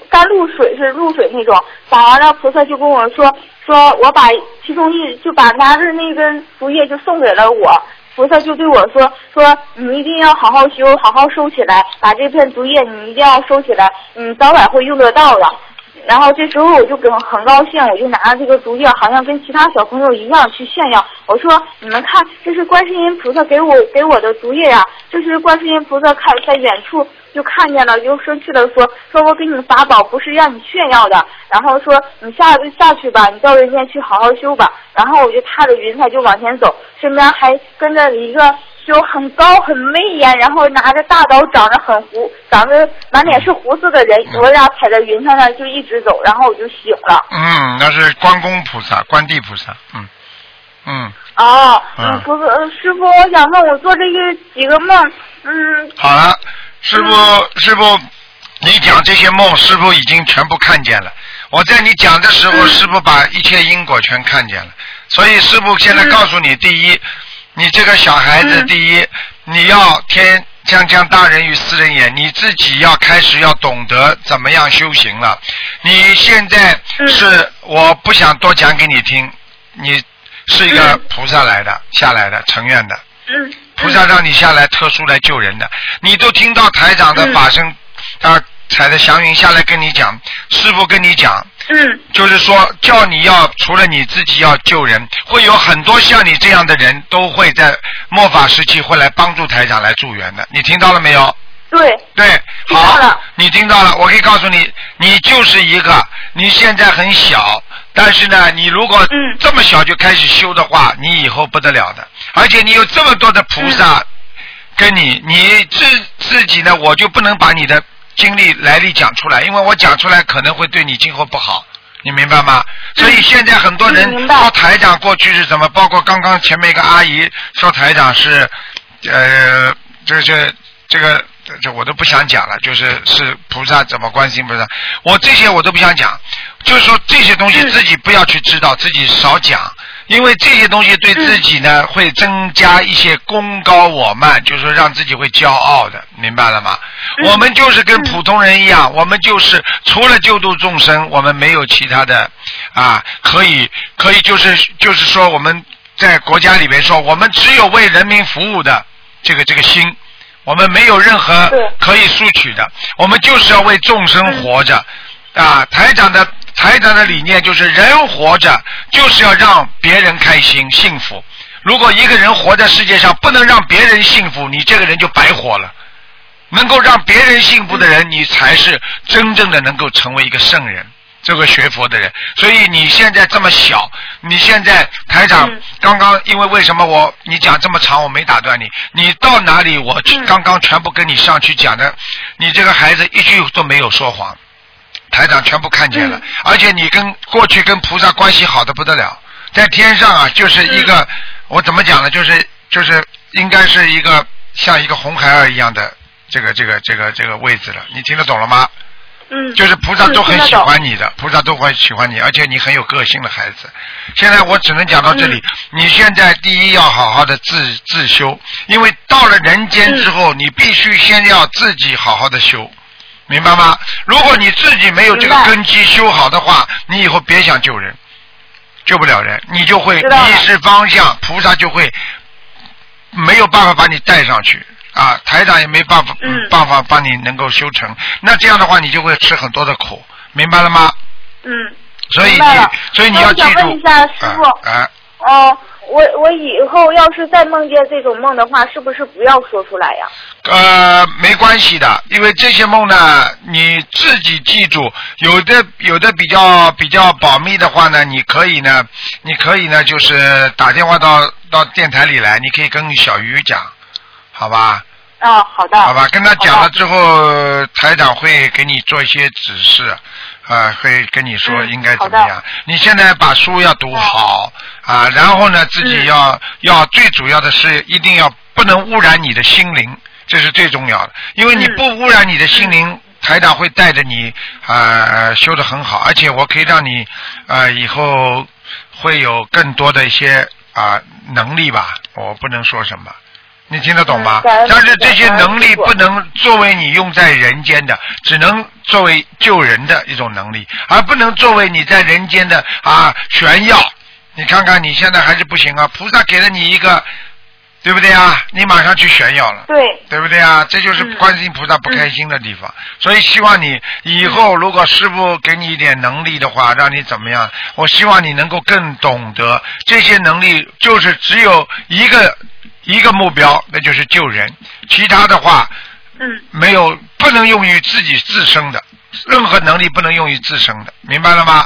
甘露水是露水那种，洒完了菩萨就跟我说说我把其中一就把拿着那根竹叶就送给了我。菩萨就对我说：“说你一定要好好修，好好收起来，把这片竹叶你一定要收起来，你早晚会用得到的。”然后这时候我就很很高兴，我就拿着这个竹叶，好像跟其他小朋友一样去炫耀。我说：“你们看，这是观世音菩萨给我给我的竹叶呀、这是观世音菩萨看在远处就看见了，就生气的说：说我给你法宝不是让你炫耀的。然后说你下下去吧，你到人间去好好修吧。然后我就踏着云彩就往前走，身边还跟着一个。”就很高很威严，然后拿着大刀，长得很胡，长得满脸是胡子的人，我俩踩在云上上就一直走，然后我就醒了。嗯，那是关公菩萨、关帝菩萨，嗯嗯，哦，嗯嗯，不是，呃师傅，我想问我做这些几个梦，嗯，好了，师傅，师傅，你讲这些梦，师傅已经全部看见了。我在你讲的时候，嗯师傅把一切因果全看见了。所以师傅现在告诉你，第一，你这个小孩子，嗯。第一，你要天将将大人与斯人也，你自己要开始要懂得怎么样修行了。你现在嗯是，我不想多讲给你听，你是一个嗯菩萨来的，下来的，成愿的。嗯，菩萨让你下来特殊来救人的，你都听到台长的法身，啊，踩着祥云下来跟你讲，师傅跟你讲，嗯。就是说叫你要除了你自己要救人，会有很多像你这样的人都会在末法时期会来帮助台长来助缘的，你听到了没有？对，对，好，你听到了，我可以告诉你，你就是一个，你现在很小，但是呢，你如果嗯。这么小就开始修的话，你以后不得了的，而且你有这么多的菩萨嗯。跟你，你自自己呢，我就不能把你的经历来历讲出来，因为我讲出来可能会对你今后不好。你明白吗？所以现在很多人说台长过去是什么？包括刚刚前面一个阿姨说台长是，呃，这这这个这这我都不想讲了，就是是菩萨怎么关心菩萨，我这些我都不想讲，就是说这些东西嗯自己不要去知道，自己少讲，因为这些东西对自己呢、会增加一些功高我慢，就是说让自己会骄傲的，明白了吗？嗯我们就是跟普通人一样，我们就是除了救度众生，我们没有其他的啊，可以可以就是就是说我们在国家里面说，我们只有为人民服务的这个这个心。我们没有任何可以索取的，我们就是要为众生活着。啊，台长的台长的理念就是人活着就是要让别人开心幸福。如果一个人活在世界上不能让别人幸福，你这个人就白活了。能够让别人幸福的人，你才是真正的能够成为一个圣人，这个学佛的人。所以你现在这么小，你现在台长嗯刚刚因为为什么我你讲这么长，我没打断你，你到哪里我嗯刚刚全部跟你上去讲的，你这个孩子一句都没有说谎，台长全部看见了，嗯而且你跟过去跟菩萨关系好的不得了。在天上啊，就是一个，我怎么讲呢？就是就是应该是一个像一个红孩儿一样的这个这个这个这个位置了。你听得懂了吗？嗯，就是菩萨都很喜欢你的，菩萨都会喜欢你，而且你很有个性的孩子。现在我只能讲到这里。你现在第一要好好的自自修，因为到了人间之后，你必须先要自己好好的修，明白吗？如果你自己没有这个根基修好的话，你以后别想救人，救不了人，你就会迷失方向，菩萨就会没有办法把你带上去啊，台长也没办法、嗯办法帮你能够修成。那这样的话，你就会吃很多的苦，明白了吗？嗯，所以你所以你要记住那我想问一下师傅啊啊哦，我我以后要是再梦见这种梦的话，是不是不要说出来呀？呃，没关系的，因为这些梦呢，你自己记住，有的有的比较比较保密的话呢，你可以呢，你可以呢，就是打电话到到电台里来，你可以跟小鱼讲，好吧？啊，好的。好吧，跟他讲了之后，台长会给你做一些指示，啊，会跟你说嗯应该怎么样。你现在把书要读好啊，然后呢，自己嗯要、要最主要的是一定要不能污染你的心灵，这是最重要的，因为你嗯不污染你的心灵。台长会带着你啊、呃修得很好，而且我可以让你啊、呃以后会有更多的一些啊、能力吧，我不能说什么。你听得懂吗？但是这些能力不能作为你用在人间的，只能作为救人的一种能力，而不能作为你在人间的啊炫耀。你看看你现在还是不行啊！菩萨给了你一个，对不对啊？你马上去炫耀了。对，对不对啊？这就是嗯观世音菩萨不开心的地方。所以希望你以后如果师傅给你一点能力的话，让你怎么样？我希望你能够更懂得这些能力，就是只有一个一个目标，那就是救人。其他的话嗯没有不能用于自己自身的，任何能力不能用于自身的，明白了吗？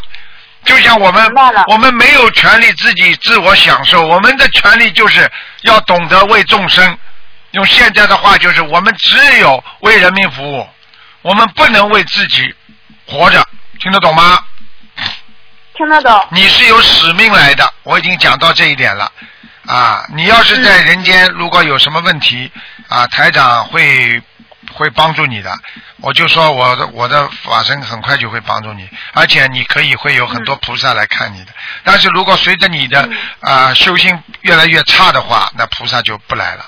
就像我们我们没有权利自己自我享受，我们的权利就是要懂得为众生。用现在的话就是，我们只有为人民服务，我们不能为自己活着，听得懂吗？听得懂。你是有使命来的，我已经讲到这一点了。啊，你要是在人间，如果有什么问题，啊，台长会会帮助你的。我就说我的我的法身很快就会帮助你，而且你可以会有很多菩萨来看你的。但是如果随着你的啊修心越来越差的话，那菩萨就不来了，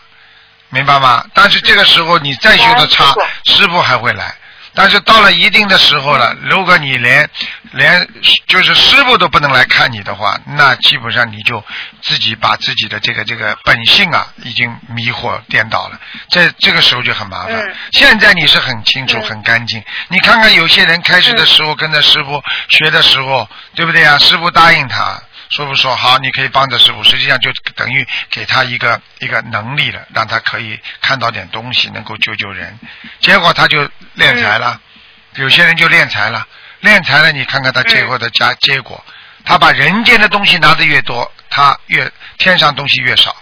明白吗？但是这个时候你再修的差，师傅还会来。但是到了一定的时候了，如果你连连就是师傅都不能来看你的话，那基本上你就自己把自己的这个这个本性啊，已经迷惑颠倒了。这这个时候就很麻烦。嗯现在你是很清楚、嗯很干净。你看看有些人开始的时候跟着师傅学的时候，对不对啊？师傅答应他。说不说好？你可以帮着师傅，实际上就等于给他一个一个能力了，让他可以看到点东西，能够救救人。结果他就敛财了，有些人就敛财了，敛财了，你看看他最后的加结果，他把人间的东西拿的越多，他越天上东西越少。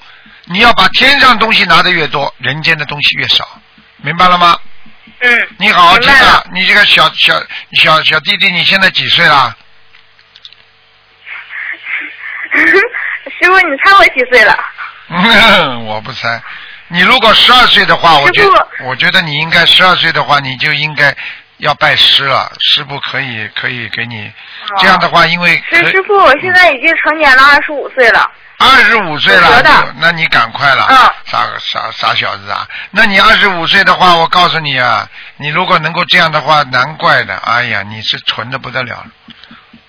你要把天上东西拿的越多，人间的东西越少，明白了吗？嗯，你好好听明白了啊！你这个小小小小弟弟，你现在几岁了？师傅，你猜我几岁了？我不猜。你如果十二岁的话，我就我觉得你应该十二岁的话，你就应该要拜师了。师傅可以可以给你这样的话，因为师傅，我现在已经成年了，二十五岁了。二十五岁了那你赶快了，嗯傻傻傻小子啊！那你二十五岁的话，我告诉你啊，你如果能够这样的话，难怪的，哎呀，你是纯的不得了了。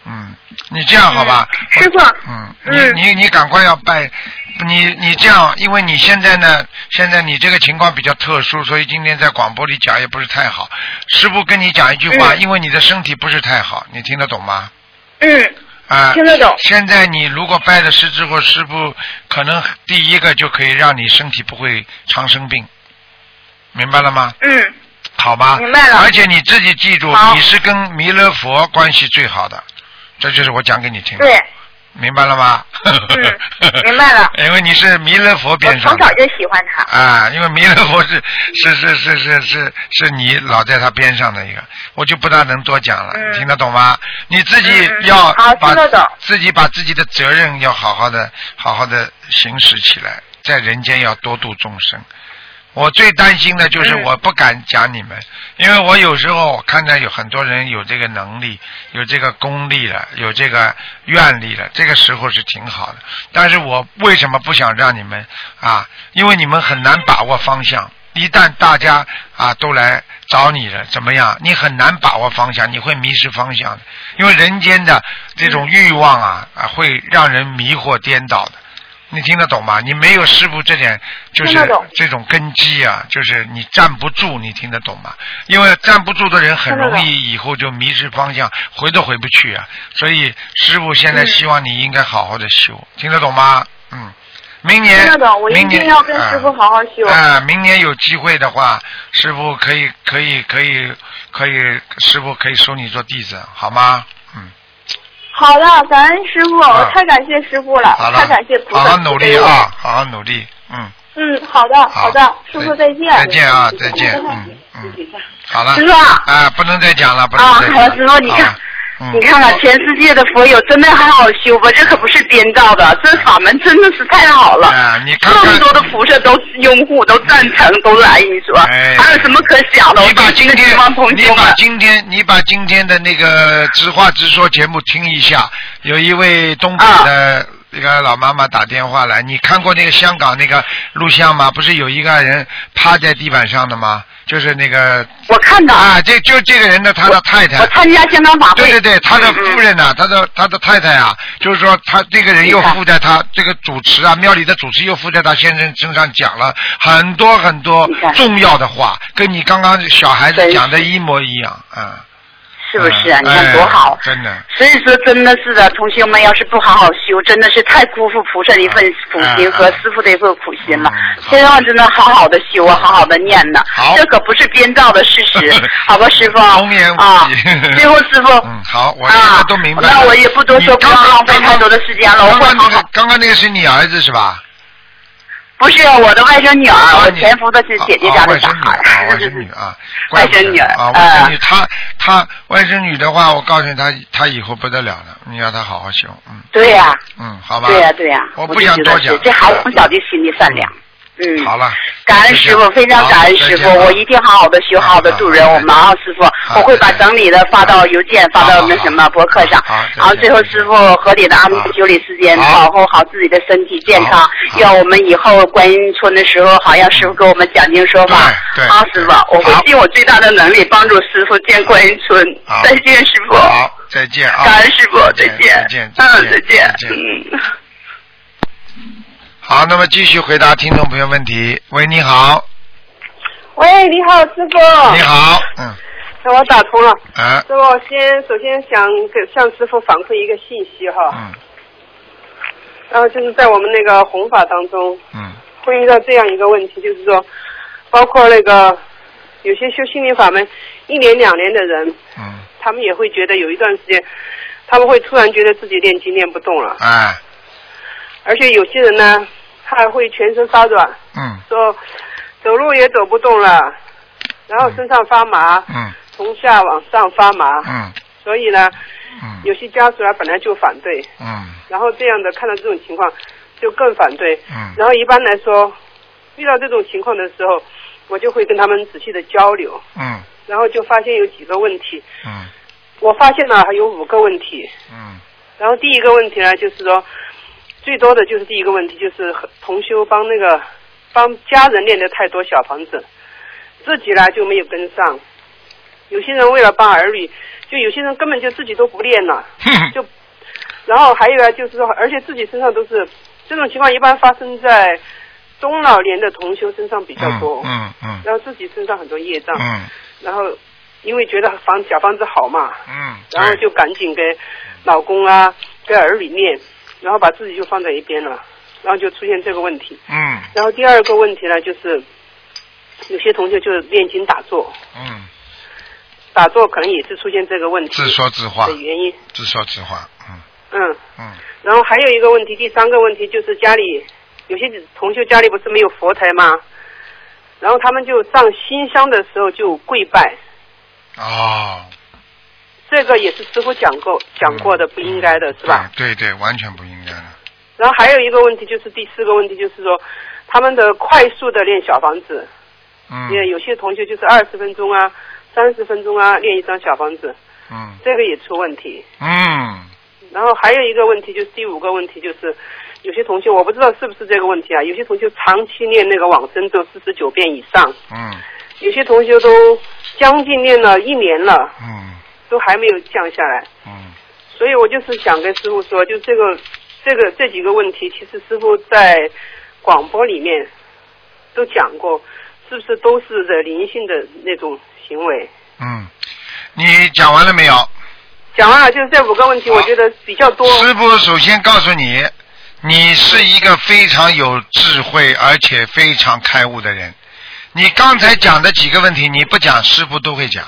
嗯，你这样好吧？嗯师傅嗯，你嗯你你赶快要拜，你你这样，因为你现在呢，现在你这个情况比较特殊，所以今天在广播里讲也不是太好。师傅跟你讲一句话，嗯因为你的身体不是太好，你听得懂吗？嗯，啊，听得懂现在你如果拜了师之后，师傅可能第一个就可以让你身体不会常生病，明白了吗？嗯，好吧。明白了而且你自己记住，你是跟弥勒佛关系最好的，这就是我讲给你听的。对，明白了吗？嗯明 明白了。因为你是弥勒佛我边上的从小就喜欢他。啊，因为弥勒佛是是是是是是是你老在他边上的一个，我就不大能多讲了，嗯听得懂吗？你自己嗯要把自己把自己的责任要好好的好好的行使起来，在人间要多度众生。我最担心的就是嗯我不敢讲你们，因为我有时候我看到有很多人有这个能力，有这个功力了，有这个愿力了，这个时候是挺好的。但是我为什么不想让你们啊？因为你们很难把握方向。一旦大家啊都来找你了，怎么样？你很难把握方向，你会迷失方向的。因为人间的这种欲望啊啊，会让人迷惑颠倒的。你听得懂吗？你没有师傅这点就是这种根基啊，就是你站不住，你听得懂吗？因为站不住的人很容易以后就迷失方向，回都回不去啊。所以师傅现在嗯希望你应该好好的修，听得懂吗？嗯，明年听得懂，我一明年定要跟师傅好好修。啊，明年有机会的话，师傅可以可以可以可以，师傅可以收你做弟子，好吗？嗯，好的，感恩师傅，啊。我太感谢师傅了，太感谢，菩萨。好好努力啊，好好努力，嗯，嗯，好的，好的，师傅再见。再见啊，再见，嗯嗯，好了，师傅。啊啊，不能再讲了，不能啊，再讲好了，师傅，你看嗯你看看全世界的佛友真的很好修吧？这可不是编造的，这法门真的是太好了。啊，你看这么多的菩萨都拥护，都赞成，都来，你说、哎还有什么可想的？你把今天你把。今天你把今天的那个直话直说节目听一下，有一位东北的那个老妈妈打电话来，你看过那个香港那个录像吗？不是有一个人趴在地板上的吗？就是那个我看到，啊，这就这个人的他的太太。我，参加香港法会。对对对，他的夫人呢、他的他的太太啊，就是说他这个人又附在他这个主持啊，庙里的主持又附在他先生身上讲了很多很多重要的话，跟你刚刚小孩子讲的一模一样啊。是不是啊？嗯你看多好哎。真的。所以说，真的是的，同学们要是不好好修，真的是太辜负菩萨的一份苦心嗯和师傅的一份苦心了千万真的好好的修啊，好好的念呢好。这可不是编造的事实，好吧，师傅？啊，最后师傅。嗯，好，我现在啊，都明白了。那我也不多说，不要浪费太多的时间了。我刚刚那个会好好。刚刚那个是你儿子是吧？不是我的外甥女儿，我前夫的是姐姐家的小孩外甥女啊，外甥女啊，外甥女，她她外甥女的话，我告诉你，她她以后不得了了，你要她好好修，嗯对呀，嗯，好吧。对呀，对呀。我不想多讲这孩子从小就心地善良。嗯。好了。感恩师傅，非常感恩师傅，我一定好好的学，好好的度人。我们啊，师傅，我会把整理的发到邮件，发到那什么博客上。然后最后师傅合理的安排修理时间，保护好自己的身体健康。要我们以后观音村的时候，好让师傅给我们讲经说法。对对啊，师傅，我会尽我最大的能力帮助师傅建观音村。再见，师傅。好，再见啊。感恩师傅，再见。再见。嗯，再见。嗯。好，那么继续回答听众朋友问题。喂，你好。喂，你好，师傅。你好，嗯，那我打通了。啊，师傅，先首先想给向师傅反馈一个信息哈。嗯。然后就是在我们那个弘法当中，嗯，会遇到这样一个问题，就是说，包括那个有些修心灵法门一年两年的人，嗯，他们也会觉得有一段时间，他们会突然觉得自己练经练不动了，哎，而且有些人呢，他还会全身发软，嗯。说走路也走不动了，然后身上发麻，嗯。从下往上发麻，嗯。所以呢，嗯。有些家属啊本来就反对，嗯。然后这样的看到这种情况就更反对，嗯。然后一般来说，遇到这种情况的时候，我就会跟他们仔细的交流，嗯。然后就发现有几个问题，嗯。我发现了还有五个问题，嗯。然后第一个问题呢就是说，最多的就是第一个问题就是同修帮那个帮家人练的太多小房子，自己呢就没有跟上，有些人为了帮儿女，就有些人根本就自己都不练了，就，然后还有呢就是说，而且自己身上都是这种情况，一般发生在中老年的同修身上比较多，嗯嗯然后自己身上很多业障，嗯。然后因为觉得房小房子好嘛，嗯，然后就赶紧给老公啊、给儿女念，然后把自己就放在一边了，然后就出现这个问题。嗯然后第二个问题呢，就是有些同学就是练经打坐，嗯，打坐可能也是出现这个问题自说自话的，原因。自说自话，嗯嗯，嗯然后还有一个问题，第三个问题就是家里有些同学家里不是没有佛台吗？然后他们就上新香的时候就跪拜，哦，这个也是师傅讲过讲过的，不应该的是吧？对对，完全不应该的。然后还有一个问题就是第四个问题就是说，他们的快速的练小房子，嗯。因为有些同学就是二十分钟啊、三十分钟啊练一张小房子，嗯。这个也出问题。嗯。然后还有一个问题就是第五个问题就是，有些同学我不知道是不是这个问题啊，有些同学长期练那个往生咒四十九遍以上，嗯。有些同学都将近练了一年了，嗯都还没有降下来。嗯所以我就是想跟师傅说，就这个这个这几个问题，其实师傅在广播里面都讲过，是不是都是惹灵性的那种行为？嗯，你讲完了没有？讲完了，就是这五个问题，我觉得比较多。师傅首先告诉你，你是一个非常有智慧而且非常开悟的人。你刚才讲的几个问题，你不讲，师傅都会讲。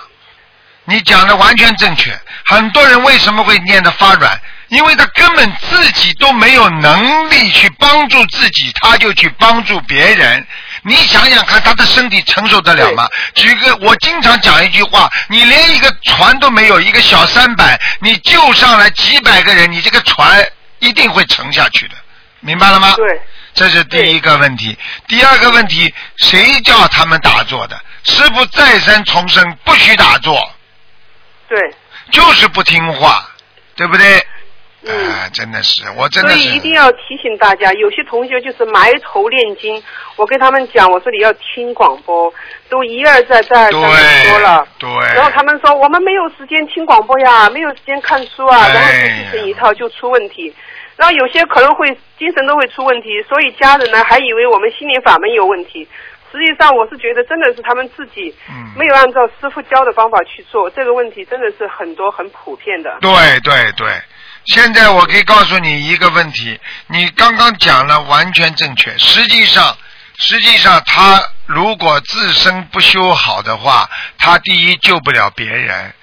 你讲的完全正确。很多人为什么会念得发软？因为他根本自己都没有能力去帮助自己，他就去帮助别人。你想想看，他的身体承受得了吗？举个，我经常讲一句话：你连一个船都没有，一个小三板，你救上来几百个人，你这个船一定会沉下去的，明白了吗？对。这是第一个问题。第二个问题，谁叫他们打坐的？师傅再三重申，不许打坐。对。就是不听话，对不对？嗯、真的是，我真的所以一。定要提醒大家，有些同学就是埋头练经。我跟他们讲，我说你要听广播，都一而再再而三的说了。对。然后他们说我们没有时间听广播呀，没有时间看书啊，哎然后就一成一套就出问题。然后有些可能会精神都会出问题，所以家人呢还以为我们心灵法门有问题。实际上，我是觉得真的是他们自己没有按照师傅教的方法去做，这个问题真的是很多很普遍的。对对对，现在我可以告诉你一个问题，你刚刚讲了完全正确。实际上，实际上他如果自身不修好的话，他第一救不了别人。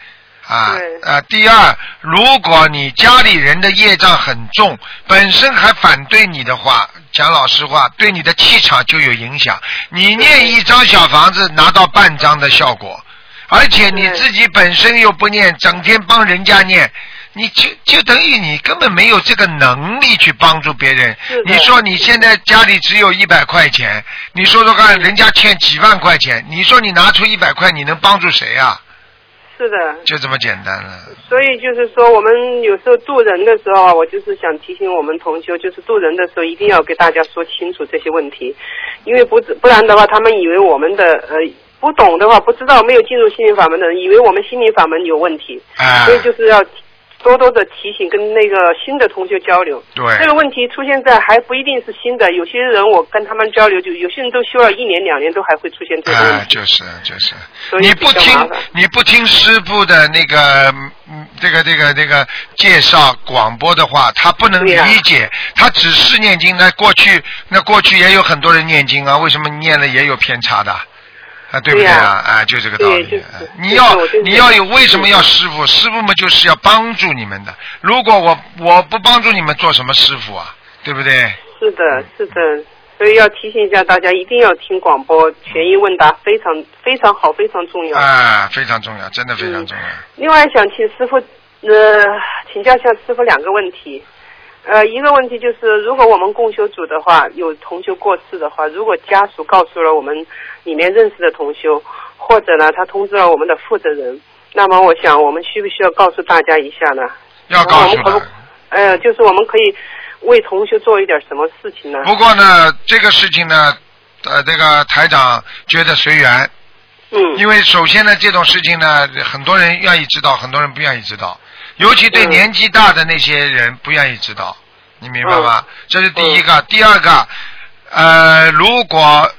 啊，呃，第二，如果你家里人的业障很重，本身还反对你的话，讲老实话，对你的气场就有影响。你念一张小房子拿到半张的效果，而且你自己本身又不念，整天帮人家念，你就就等于你根本没有这个能力去帮助别人。你说你现在家里只有一百块钱，你说说看，人家欠几万块钱，你说你拿出一百块，你能帮助谁啊？是的，就这么简单了。所以就是说，我们有时候渡人的时候啊，我就是想提醒我们同修，就是渡人的时候一定要给大家说清楚这些问题，因为不不然的话，他们以为我们的呃不懂的话，不知道没有进入心灵法门的人，以为我们心灵法门有问题，啊。所以就是要多多的提醒，跟那个新的同学交流。对这个问题出现在还不一定是新的，有些人我跟他们交流，就有些人都修了一年两年，都还会出现这个问题。啊，就是就是，你不听你不听师傅的那个嗯这个这个这个介绍广播的话，他不能理解，他只是念经。那过去那过去也有很多人念经啊，为什么念了也有偏差的？啊，对不对啊？啊，就这个道理。你要你要有为什么要师傅？师傅嘛就是要帮助你们的。如果我我不帮助你们，做什么师傅啊？对不对？是的，是的，所以要提醒一下大家，一定要听广播，权益问答非常非常好，非常重要。啊，非常重要，真的非常重要。另外想请师傅呃请教一下师傅两个问题。呃，一个问题就是，如果我们共修组的话，有同修过世的话，如果家属告诉了我们里面认识的同修，或者呢他通知了我们的负责人，那么我想我们需不需要告诉大家一下呢？要告诉的我们。呃，就是我们可以为同修做一点什么事情呢？不过呢，这个事情呢，呃，这个台长觉得随缘。嗯。因为首先呢，这种事情呢，很多人愿意知道，很多人不愿意知道，尤其对嗯年纪大的那些人不愿意知道，你明白吗？嗯这是第一个。第二个，呃，如果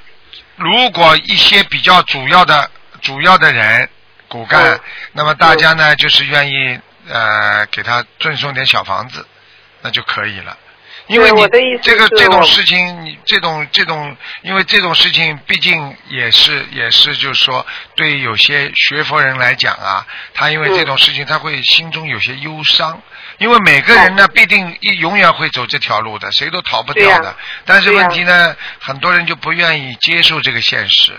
如果一些比较主要的主要的人骨干，嗯那么大家呢就是愿意呃给他赠送点小房子，那就可以了。因为你对我的意思这个这种事情，你这种这种，因为这种事情毕竟也是也是，就是说对有些学佛人来讲啊，他因为这种事情，他会心中有些忧伤。因为每个人呢，必定一永远会走这条路的，谁都逃不掉的。但是问题呢，很多人就不愿意接受这个现实。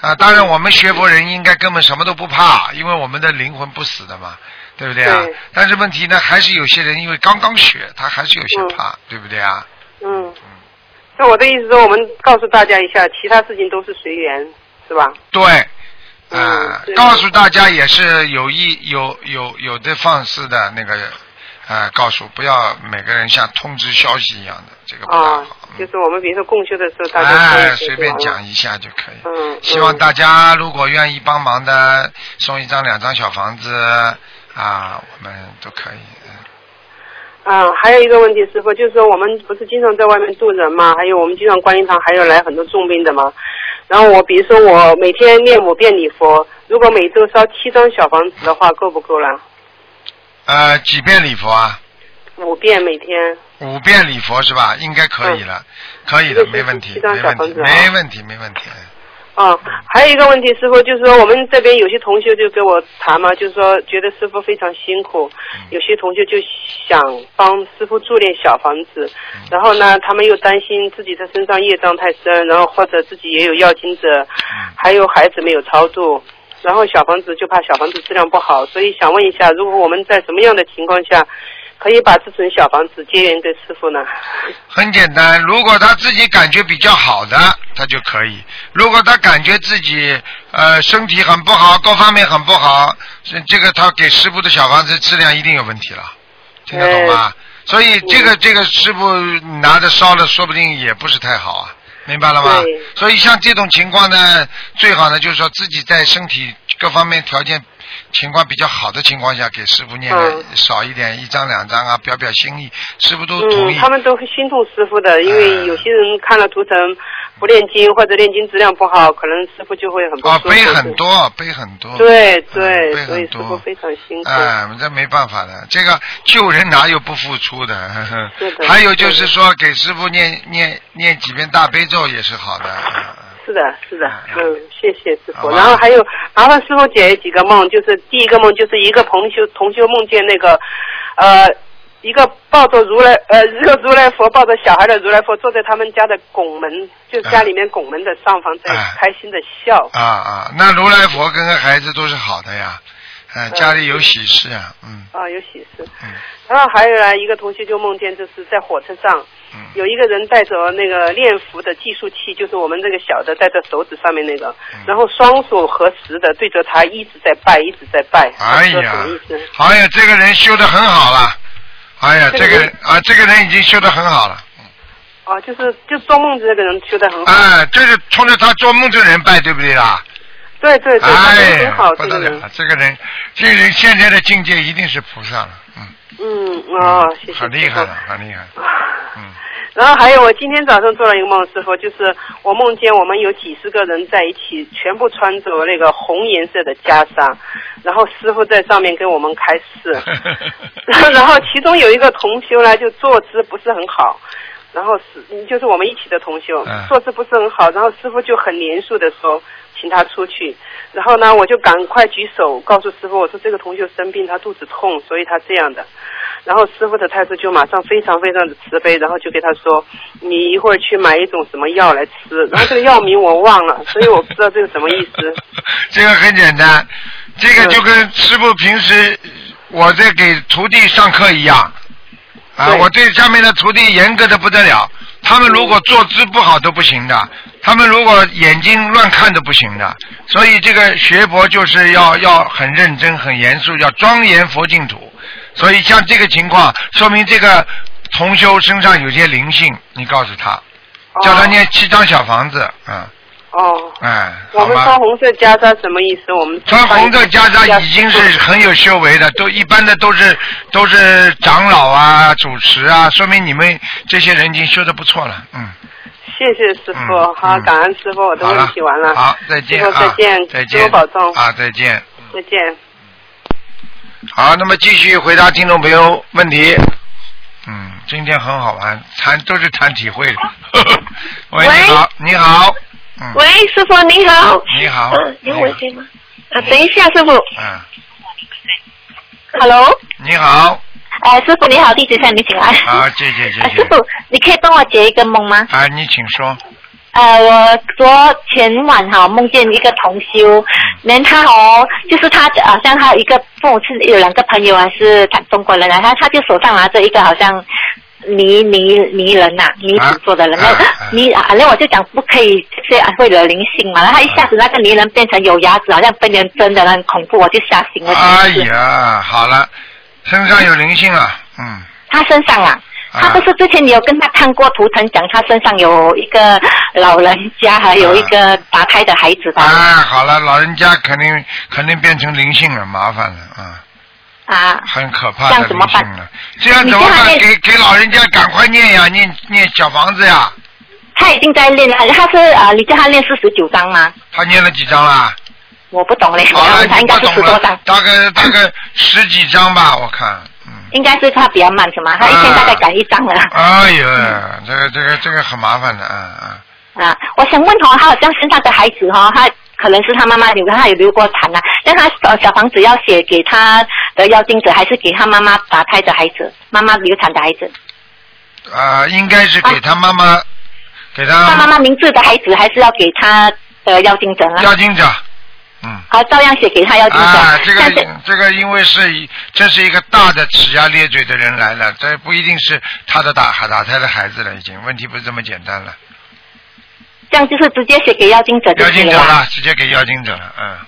啊，当然我们学佛人应该根本什么都不怕，因为我们的灵魂不死的嘛，对不对啊？对但是问题呢，还是有些人因为刚刚学，他还是有些怕，对不对啊？嗯。嗯那我的意思说，我们告诉大家一下，其他事情都是随缘，是吧？对，啊、嗯告诉大家也是有意有有有的放肆的那个，呃，告诉不要每个人像通知消息一样的，这个不大啊好。，就是我们比如说共修的时候，大家随便讲一下就可以。嗯，希望大家如果愿意帮忙的，送一张两张小房子啊，我们都可以。嗯，还有一个问题，师傅，就是说我们不是经常在外面渡人嘛，还有我们经常观音堂还有来很多重病的嘛。然后我比如说我每天念五遍礼佛，如果每周烧七张小房子的话，够不够了？呃，几遍礼佛啊？五遍每天。五遍礼佛是吧？应该可以了，可以的，没问题，没问题，没问题，没问题。哦，还有一个问题，师傅就是说，我们这边有些同学就跟我谈嘛，就是说觉得师傅非常辛苦，有些同学就想帮师傅住点小房子，然后呢，他们又担心自己的身上业障太深，然后或者自己也有要经者，还有孩子没有超度，然后小房子就怕小房子质量不好，所以想问一下，如果我们在什么样的情况下可以把这尊小房子结缘给师傅呢？很简单，如果他自己感觉比较好的，他就可以；如果他感觉自己呃身体很不好，各方面很不好，这这个他给师傅的小房子质量一定有问题了，听得懂吗？所以这个这个师傅拿着烧了，说不定也不是太好啊，明白了吗？所以像这种情况呢，最好呢就是说自己在身体各方面条件情况比较好的情况下，给师傅念少一点，一张两张啊，表表心意，师傅都同意。嗯，他们都会心痛师傅的，因为有些人看了图腾不念经或者念经质量不好，可能师傅就会很。背很多，背很多。对对，背所以师傅非常辛苦。哎，这没办法的，这个救人哪有不付出的？呵 呵是的还有就是说，给师傅念念念几遍大悲咒也是好的。嗯是的，是的，嗯，谢谢师傅。然后还有麻烦师傅解几个梦，就是第一个梦就是一个同修同修梦见那个，呃，一个抱着如来呃一个如来佛抱着小孩的如来佛坐在他们家的拱门，就家里面拱门的上方在哎开心的笑。啊啊，那如来佛跟个孩子都是好的呀，嗯，家里有喜事啊，嗯。啊，有喜事。嗯。然后还有呢，一个同学就梦见，就是在火车上，嗯。有一个人带着那个念符的计数器，就是我们这个小的戴在手指上面那个，嗯。然后双手合十的对着他一直在拜，一直在拜。哎呀哎呀，这个人修的很好了，哎呀，这个人啊，这个人已经修得很好了，哦，就是就做梦这个人修得很好。哎，就是冲着他做梦这个人拜，对不对啦？对对对，哎很好，，不这个人。得了，这个人，这个人现在的境界一定是菩萨了，嗯，嗯，哦，谢谢。很厉害了，。很厉害，嗯。然后还有，我今天早上做了一个梦，师傅，就是我梦见我们有几十个人在一起，全部穿着那个红颜色的袈裟，然后师傅在上面给我们开示，然后其中有一个同修呢，就坐姿不是很好，然后是就是我们一起的同修嗯，坐姿不是很好，然后师傅就很严肃的说，请他出去，然后呢，我就赶快举手告诉师傅，我说这个同修生病，他肚子痛，所以他这样的。然后师傅的态度就马上非常非常的慈悲，然后就给他说，你一会儿去买一种什么药来吃，然后这个药名我忘了，所以我不知道这个什么意思。这个很简单，这个就跟师傅平时我在给徒弟上课一样，啊，我对下面的徒弟严格的不得了，他们如果坐姿不好都不行的，他们如果眼睛乱看都不行的，所以这个学佛就是要要很认真、很严肃，要庄严佛净土。所以像这个情况，说明这个同修身上有些灵性，你告诉他，叫他念七张小房子，嗯，哦，哎，我？们穿红色袈裟什么意思？我们穿红色袈裟已经是很有修为的，都一般的都是都是长老啊、主持啊，说明你们这些人已经修的不错了，嗯。谢谢师傅，嗯好，嗯感恩师傅，我的好了问题完了。好，再见师傅啊，再见，再见，师傅保重，啊，再见。再见。好，那么继续回答听众朋友问题。嗯，今天很好玩，谈都是谈体会的。喂，你好，你好，嗯，喂，师傅你好。你好嗯，有我先吗？啊，等一下，师傅。嗯，Hello。你好，哎，师傅你好，弟子向你请安。好，谢谢谢谢，啊师傅，你可以帮我解一个梦吗？啊，你请说，呃，我昨前晚哈梦见一个同修，连他哦，就是他好像他有一个父母是有两个朋友啊，是他中国人啊，他他就手上拿着一个好像泥泥泥人呐、泥土做的人，那、泥啊，那我就讲不可以这样会惹灵性嘛，然后他一下子那个泥人变成有牙齿，好像被人针的，很恐怖，我就吓醒了。哎呀，好了，身上有灵性啊，嗯，他身上啊，他不是之前你有跟他看过图腾，讲他身上有一个老人家，还有一个打胎的孩子吧？哎，好了，老人家肯定肯定变成灵性了，麻烦了，啊、啊，很可怕这样的怎么办灵性了。这样怎么办？给给老人家赶快念呀，念念小房子呀。他已经在练了，他是啊、呃你叫他练四十九章吗？他念了几章啦？我不懂嘞，好了，他应该是十多章，，大概大概十几章吧，我看。应该是他比较慢是吗？他一天大概改一张了。哎呀，这个这个这个很麻烦的，嗯嗯。啊，我想问哦，他好像身上的孩子哈、哦，他可能是他妈妈留，他有流过产啊。但他呃小房子要写给他的要精者，还是给他妈妈打胎的孩子，妈妈流产的孩子？啊，应该是给他妈妈，给他他妈妈名字的孩子，还是要给他的要精者啊？要经者。好，照样写给他要经者。啊，这个这个，因为是以这是一个大的呲牙咧嘴的人来了，这不一定是他的打打胎的孩子了，已经问题不是这么简单了。这样就是直接写给妖精者了吧。经者了，直接给妖精者了，嗯。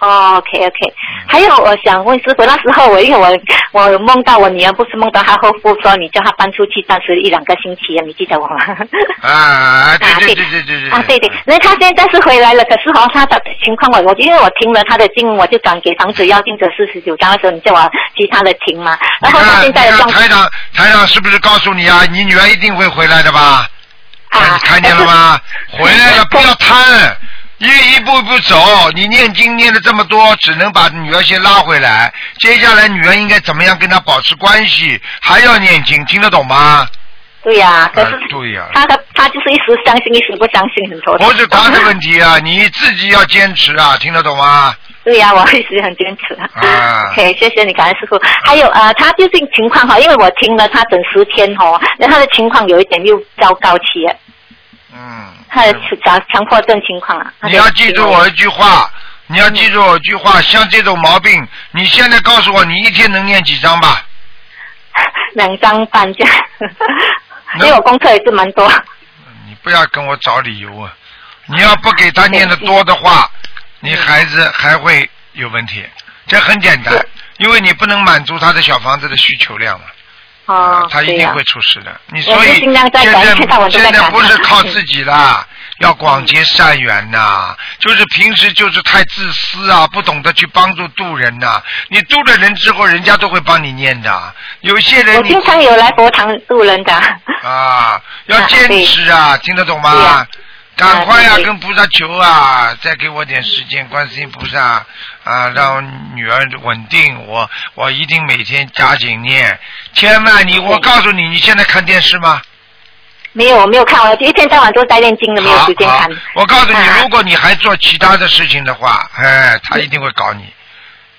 哦，OK OK，还有我想问师傅，那时候我因为我我梦到我女儿，不是梦到她后夫说你叫她搬出去，暂时一两个星期，你记得我吗？啊，对对对对对对啊，对对，那她现在是回来了，可是哦，她的情况我我因为我听了她的经，我就转给房子要定者四十九章的时候，你叫我其他的听嘛，然后她现在的状你看台长台长是不是告诉你啊？你女儿一定会回来的吧？啊，看见了吗？回来了，不要贪。一一步一步走，你念经念了这么多，只能把女儿先拉回来。接下来女儿应该怎么样跟她保持关系？还要念经，听得懂吗？对呀、可是啊对呀、他他他就是一时相信，一时不相信，很头疼。不是他的问题啊，你自己要坚持啊，听得懂吗？对呀、我一直很坚持。啊 OK，谢谢你，感恩师傅。还有呃，他最近情况哈，因为我听了他整十天哦，那他的情况有一点又糟糕起了。嗯。他的强强迫症情况啊。你要记住我一句话，你要记住我一句话，像这种毛病，你现在告诉我，你一天能念几张吧？两张半这样，因为我功课也是蛮多。你不要跟我找理由啊！你要不给他念的多的话，你孩子还会有问题。这很简单，因为你不能满足他的小房子的需求量嘛。哦，他一定会出事的。你所以现在现在不是靠自己啦，要广结善缘呐、就是平时就是太自私啊，不懂得去帮助渡人呐、你渡了人之后，人家都会帮你念的。有些人我经常有来佛堂渡人的。啊，要坚持啊，听得懂吗？赶快呀、跟菩萨求啊，再给我点时间，观世音菩萨啊，让女儿稳定，我我一定每天加紧念。千万你，我告诉你，你现在看电视吗？没有，我没有看，我一天到晚都在念经的，没有时间看。我告诉你，啊如果你还做其他的事情的话，哎，他一定会搞你。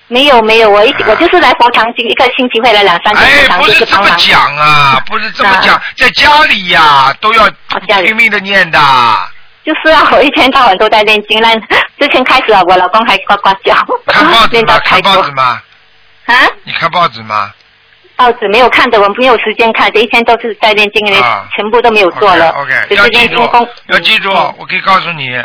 没有没有，我一我就是来佛堂经一个星期会来两三次，哎不是是这么。讲啊，不是这么讲，在家里呀、都要拼命的念的。就是啊，我一天到晚都在念经。那之前开始啊，我老公还呱呱叫，看报纸吗？看报纸吗？啊，你看报纸吗？报纸没有看的，我没有时间看，这一天都是在念经，因为啊全部都没有做了。OK，就是要记住要记住，我可以告诉你，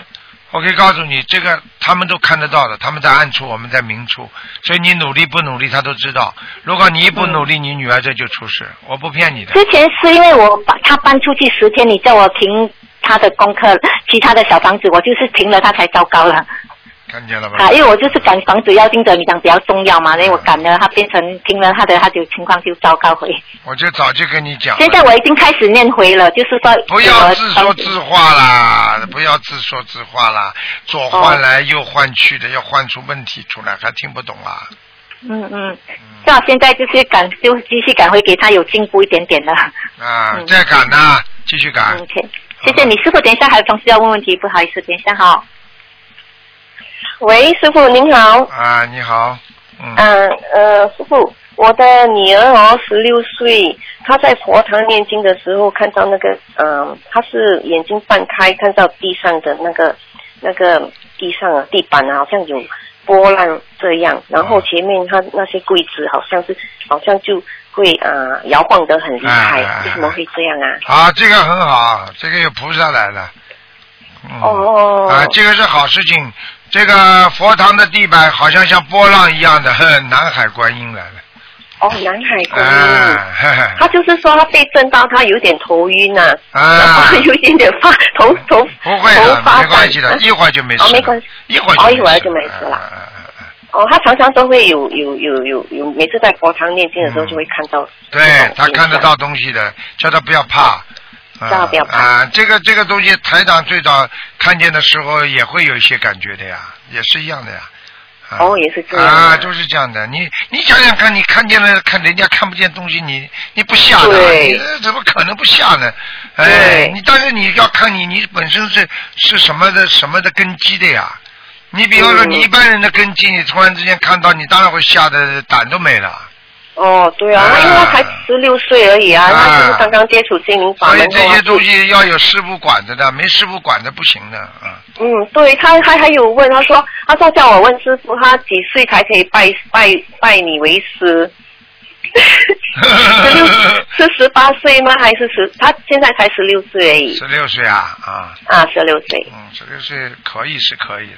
我可以告诉你，这个他们都看得到的，他们在暗处，我们在明处，所以你努力不努力，他都知道。如果你一不努力，你女儿这就出事，我不骗你的。之前是因为我把他搬出去十天，你叫我停他的功课，其他的小房子我就是停了，他才糟糕了。看见了吗？啊，因为我就是赶房子要盯着你讲比较重要嘛，因为我赶了他变成听了他的，他就情况就糟糕回。我就早就跟你讲。现在我已经开始念回了，就是说不要自说自话啦，不要自说自话啦，左换来右换去的，要换出问题出来，还听不懂啊？嗯嗯，最好现在就是赶，就继续赶回给他有进步一点点了。啊，再赶呢，继续赶。OK，谢谢你，师傅。等一下还有同事要问问题，不好意思，等一下哈。喂，师傅您好。啊，你好。嗯。嗯呃，师傅，我的女儿哦，十六岁，她在佛堂念经的时候看到那个，嗯、她是眼睛半开，看到地上的那个那个地上啊地板啊，好像有波浪这样，然后前面她那些柜子好像是好像就会啊、呃摇晃得很厉害，哎为什么会这样啊？啊，这个很好，这个有菩萨来了。嗯、哦啊，这个是好事情。这个佛堂的地板好像像波浪一样的，哼南海观音来了。哦，南海观音。他就是说他被震到，他有点头晕啊后，有一点点发头头不会的，头发没关系的，一会儿就没事了。哦，没关系，一会儿哦，就没事一会儿就没事了。嗯哦，他常常都会有有有有有，每次在佛堂念经的时候就会看到。对他看得到东西的，叫他不要怕。啊不要怕啊！这个这个东西，台长最早看见的时候也会有一些感觉的呀，也是一样的呀。啊哦，也是这样。啊，就是这样的。你你想想看，你看见了，看人家看不见东西，你你不吓的，对你呃怎么可能不吓呢？哎，你但是你要看你你本身是是什么的什么的根基的呀。你比方说，嗯你一般人的根基，你突然之间看到，你当然会吓得胆都没了。哦，对啊，那因为他才十六岁而已啊，他就是刚刚接触心灵法所以这些东西要有师傅管着的，没师傅管着不行的啊。嗯，对他还还有问他说，他说叫我问师傅，他几岁才可以拜拜拜你为师？十六是十八岁吗？还是十？他现在才十六岁而已十六岁啊啊，啊，十六岁。嗯，十六岁可以是可以的。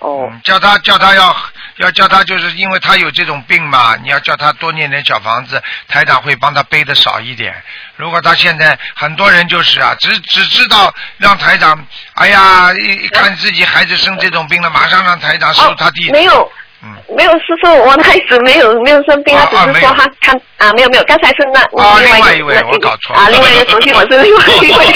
嗯哦，嗯，叫他叫他要要叫他，就是因为他有这种病嘛，你要叫他多念点小房子，台长会帮他背的少一点。如果他现在很多人就是啊，只只知道让台长，哎呀，一一看自己孩子生这种病了，马上让台长收他弟子。哦没有，嗯没有，师傅，我的孩子没有没有生病，啊他只是说他看啊，没有没有，刚才是那啊另外一位我搞错了啊，另外一个手机我是另外一位，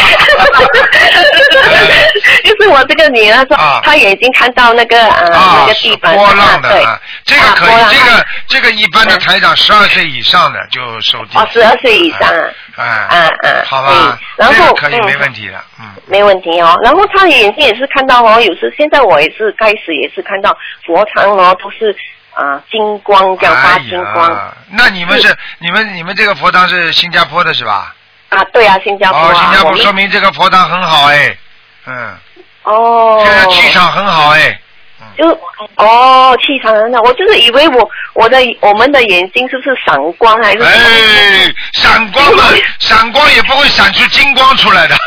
就是我这个女儿说啊。她眼睛看到那个啊那啊，个地方波浪的对。啊，这个可以，这个这个一般的台长十二岁以上的就收弟子。哦，十二岁以上啊，哎，啊啊，好吧嗯，然后可以嗯没问题的，嗯。没问题哦。然后他眼睛也是看到哦，有时现在我也是开始也是看到佛堂哦，都是啊、金光这样发金光、哎，那你们是你们你们这个佛堂是新加坡的是吧？啊，对啊，新加坡新加坡说明这个佛堂很好哎，嗯，哦，现在气场很好哎，就哦气场很好，我就是以为我我的我们的眼睛是不是闪光还是？哎，闪光嘛，闪光也不会闪出金光出来的。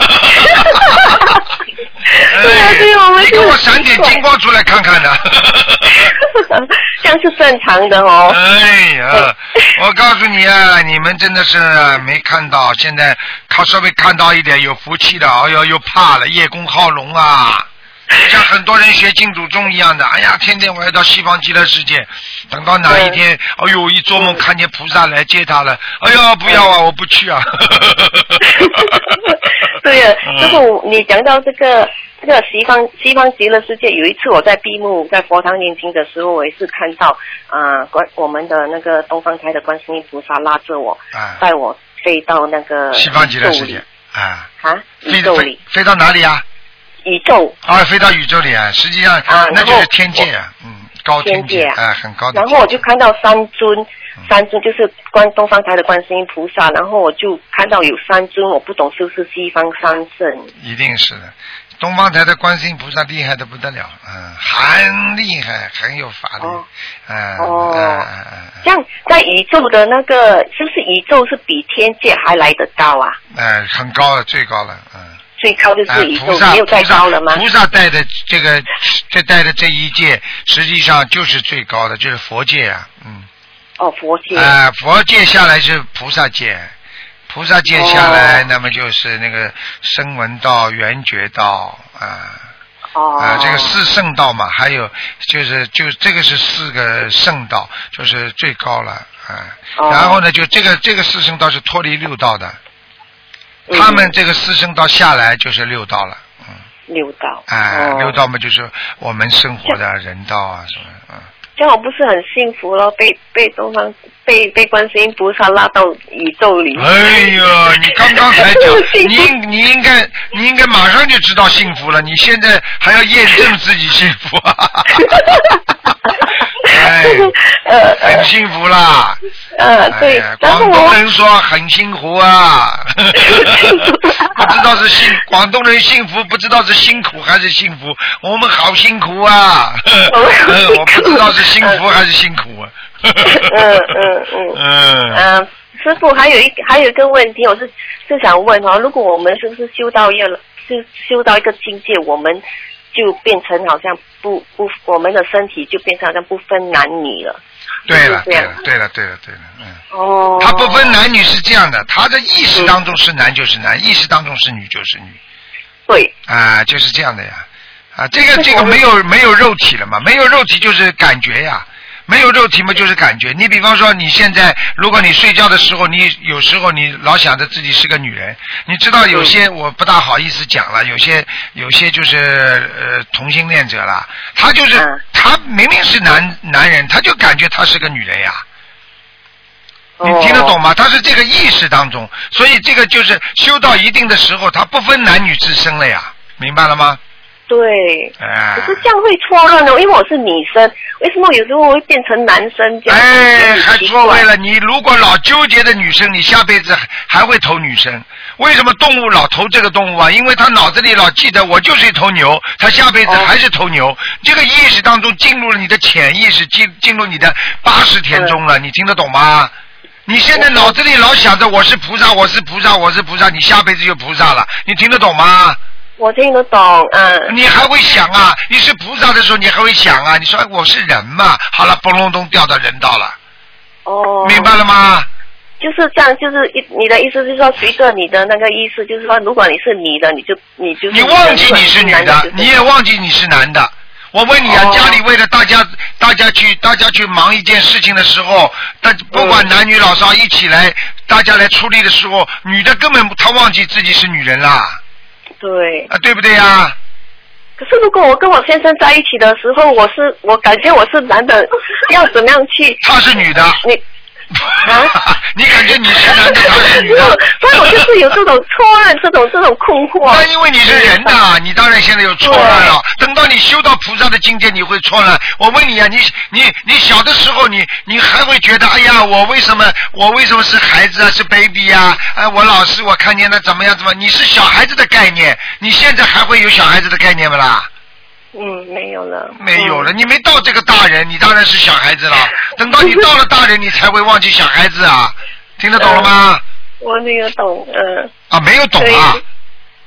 对啊对啊我们给我闪点金光出来看看呢。这样是正常的哦。哎呀，我告诉你啊，你们真的是没看到，现在靠稍微看到一点有福气的，哎呦又怕了，叶公好龙啊。像很多人学净土宗一样的，哎呀，天天我要到西方极乐世界，等到哪一天，哎呦，一做梦看见菩萨来接他了，哎呦，不要啊，我不去啊。对呀，嗯。师傅，你讲到这个这个西方西方极乐世界，有一次我在闭幕在佛堂念经的时候，我也是看到啊、观我们的那个东方台的观世音菩萨拉着我，啊，带我飞到那个西方极乐世界啊，啊，飞宇宙里。飞飞到哪里啊？宇宙，啊，飞到宇宙里啊，实际上啊那就是天界啊，嗯，高天界啊哎，很高的然。后我就看到三尊，嗯三尊就是观东方台的观世音菩萨，然后我就看到有三尊，我不懂是不是西方三圣。一定是的。东方台的观世音菩萨厉害的不得了，嗯，很厉害，很有法力，哦嗯，哦嗯嗯嗯这样在宇宙的那个，是不是宇宙是比天界还来得高啊？嗯，哎，很高了，最高了，嗯。最高就哎是宇宙，菩萨没有再高了吗？菩萨带的这个，这带的这一界，实际上就是最高的，就是佛界啊，嗯。哦，佛界。啊、佛界下来是菩萨界，菩萨界下来，哦那么就是那个声闻道、缘觉道啊。哦。啊，这个四圣道嘛，还有就是就这个是四个圣道，就是最高了啊。哦然后呢，就这个这个四圣道是脱离六道的，嗯他们这个四圣道下来就是六道了。嗯六道。哎，哦六道嘛就是我们生活的人道啊什么，嗯。这样我不是很幸福咯？被被东方被被观世音菩萨拉到宇宙里。哎呀，你刚刚才讲，你应你应该你应该马上就知道幸福了，你现在还要验证自己幸福啊！哎，很幸福啦。呃，对，广东人说很幸福啊，不知道是幸广东人幸福，不知道是辛苦还是幸福。我们好辛苦啊，呃 我不知道是幸福还是辛苦啊。嗯嗯嗯嗯嗯，师傅还有一还有一个问题，我是是想问哦，如果我们是不是修到一个就修到一个境界，我们就变成好像不不，我们的身体就变成好像不分男女了。对了，对了，对了，对了，对了，嗯。哦。他不分男女是这样的，他的意识当中是男就是男，意识当中是女就是女。对。啊，就是这样的呀，啊，这个这个没有没有肉体了嘛，没有肉体就是感觉呀。没有肉体嘛，就是感觉。你比方说，你现在如果你睡觉的时候，你有时候你老想着自己是个女人，你知道有些我不大好意思讲了，有些有些就是呃同性恋者啦，他就是、他明明是男男人，他就感觉他是个女人呀。你听得懂吗？他是这个意识当中，所以这个就是修到一定的时候，他不分男女之身了呀，明白了吗？对。哎可是这样会错乱的，因为我是女生，为什么有时候会变成男生这样？哎，还错位了。你如果老纠结的女生，你下辈子还还会投女生。为什么动物老投这个动物啊？因为他脑子里老记得我就是一头牛，他下辈子还是头牛。这个意识当中进入了你的潜意识，进进入你的八十天中了。你听得懂吗？你现在脑子里老想着我是菩萨，我是菩萨，我是菩萨，你下辈子就菩萨了。你听得懂吗？我听得懂，嗯。你还会想啊？你是菩萨的时候，你还会想啊？你说哎我是人嘛？好了，嘣隆咚掉到人道了。哦。明白了吗？就是这样，就是一你的意思就是说，随着你的那个意思，就是说，如果你是女的，你就你就是你忘记你是女的，你也忘记你是男的。我问你啊，哦家里为了大家，大家去，大家去忙一件事情的时候，但不管男女老少一起来，大家来出力的时候，女的根本她忘记自己是女人啦，对。啊，对不对呀？可是如果我跟我先生在一起的时候，我是我感觉我是男的，要怎么样去？他是女的。你啊？你感觉你是男的，他是女的？所以我就是有这种错乱，这种这种困惑。那因为你是人呐、你当然现在有错乱了。等到你修到菩萨的境界，你会错乱。我问你啊，你你你小的时候，你你还会觉得，哎呀，我为什么我为什么是孩子啊，是 baby 呀、哎，我老师我看见他怎么样怎么，你是小孩子的概念，你现在还会有小孩子的概念不啦？嗯，没有了。没有了，你没到这个大人，你当然是小孩子了。等到你到了大人，你才会忘记小孩子啊，听得懂了吗？我没有懂，嗯。啊，没有懂啊。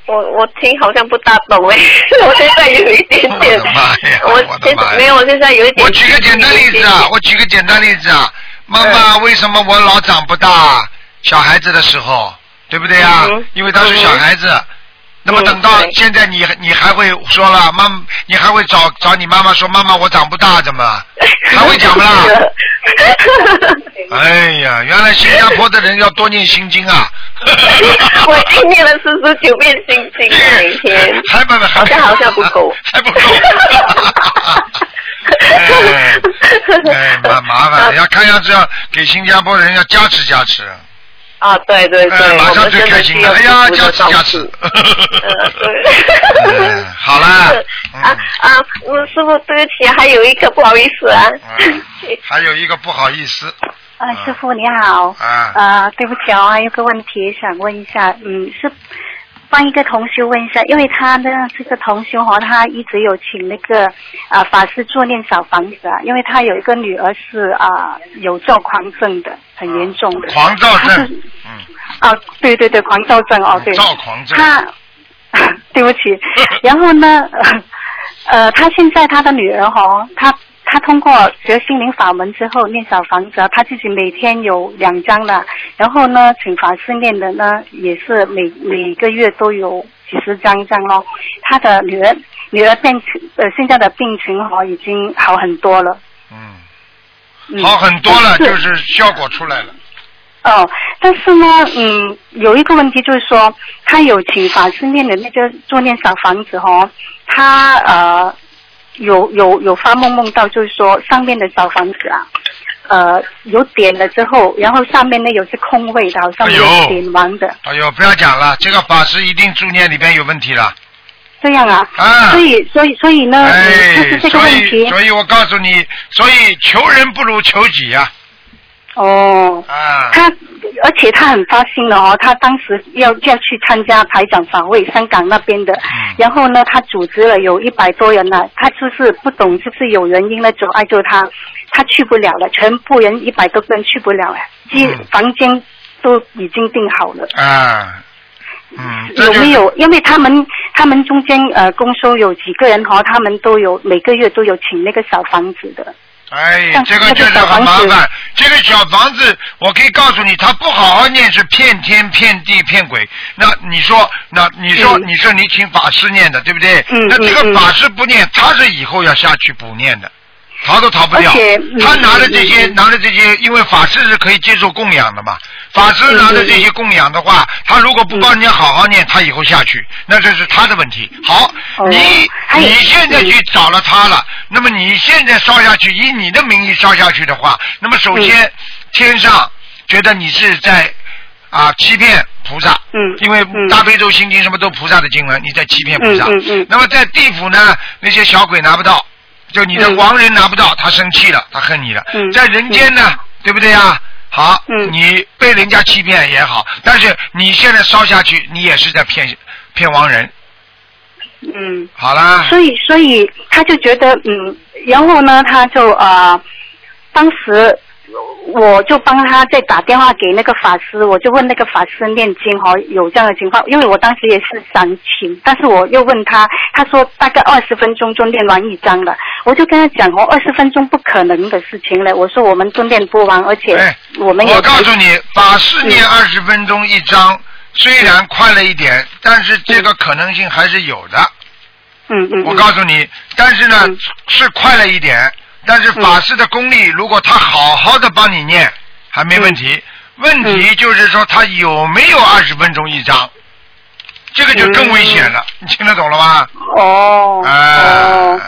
我我听好像不大懂 哎，我现在有一点点，我现在没有，我现在有一点。我举个简单例子啊，我举个简单例子啊，妈妈，为什么我老长不大？小孩子的时候，对不对呀？因为他是小孩子。那么等到现在你你还会说了，妈，你还会找找你妈妈说，妈妈我长不大，怎么？还会讲不啦？哎呀，原来新加坡的人要多念心经啊！我已经念了四十九遍心经了，每天。还不好像好像不够。还不够。哎，哎，蛮麻烦，要看样子要给新加坡人要加持加持。啊，对对对，哎马上最我们真的开心了，哎呀，加师傅的照持加持。对。嗯好啦，啊啊，我，师傅，对不起，还有一个不好意思啊。还有一个不好意思，啊，师傅你好。啊啊，对不起啊，还有个问题想问一下，嗯，是帮一个同修问一下，因为他呢这个同修哦，他一直有请那个啊、法师做念小房子啊，因为他有一个女儿是啊、有躁狂症的，很严重的。狂躁症，啊，对对对，狂躁症哦，对。躁狂症。他，对不起，然后呢，呃，他现在他的女儿哈、他他通过学心灵法门之后念小房子啊，他自己每天有两张了，然后呢，请法师念的呢也是每每个月都有几十张这样咯。他的女儿女儿病情呃现在的病情哈、已经好很多了。嗯好很多了，但就是效果出来了。哦，但是呢，嗯，有一个问题就是说，他有请法师念的那个做念小房子哦，他呃有有有发梦梦到，就是说上面的小房子啊，呃，有点了之后，然后上面呢有是空位的，好像没有点完的。哎呦，不要讲了，这个法师一定助念里边有问题了。这样啊，啊所以所以所以呢，哎，就是这个问题。所以我告诉你，所以求人不如求己呀、哦，啊。他而且他很发心的哦，他当时要要去参加台长法会，香港那边的，嗯然后呢，他组织了有一百多人呢，他就是不懂，就是有原因呢阻碍住他，他去不了了，全部人一百多个人去不了了，机嗯房间都已经订好了。啊，嗯，有没有？因为他们他们中间呃，公收有几个人哈、他们都有每个月都有请那个小房子的。哎，这个那个小就是很麻烦。这个小房子，我可以告诉你，他不好好念是骗天骗地骗鬼。那你说，那你说，嗯你说你请法师念的，对不对？嗯那这嗯个法师不念，他是以后要下去补念的。逃都逃不掉。他拿着这些，拿着这些，因为法师是可以接受供养的嘛。法师拿着这些供养的话，他如果不帮人家好好念，他以后下去，那这是他的问题。好，哦你你现在去找了他了，那么你现在烧下去，以你的名义烧下去的话，那么首先、嗯。天上觉得你是在啊欺骗菩萨，嗯因为嗯大悲咒心经什么都菩萨的经文，你在欺骗菩萨。嗯嗯嗯。那么在地府呢，那些小鬼拿不到，就你的嗯亡人拿不到，他生气了，他恨你了。嗯在人间呢，对不对呀？好，嗯你被人家欺骗也好，但是你现在烧下去，你也是在骗骗亡人。嗯。好啦，所以，所以他就觉得，嗯，然后呢，他就呃，当时我就帮他再打电话给那个法师，我就问那个法师念经哈、有这样的情况，因为我当时也是想请，但是我又问他，他说大概二十分钟就念完一张了，我就跟他讲哦，二十分钟不可能的事情了，我说我们都念不完，而且哎我们也我告诉你，法师念二十分钟一章，虽然快了一点，但是这个可能性还是有的。嗯嗯，我告诉你，但是呢、嗯。是快了一点，但是法师的功力，如果他好好的帮你念，还没问题。问题就是说他有没有二十分钟一张，这个就更危险了。你听得懂了吗？哦啊、哦。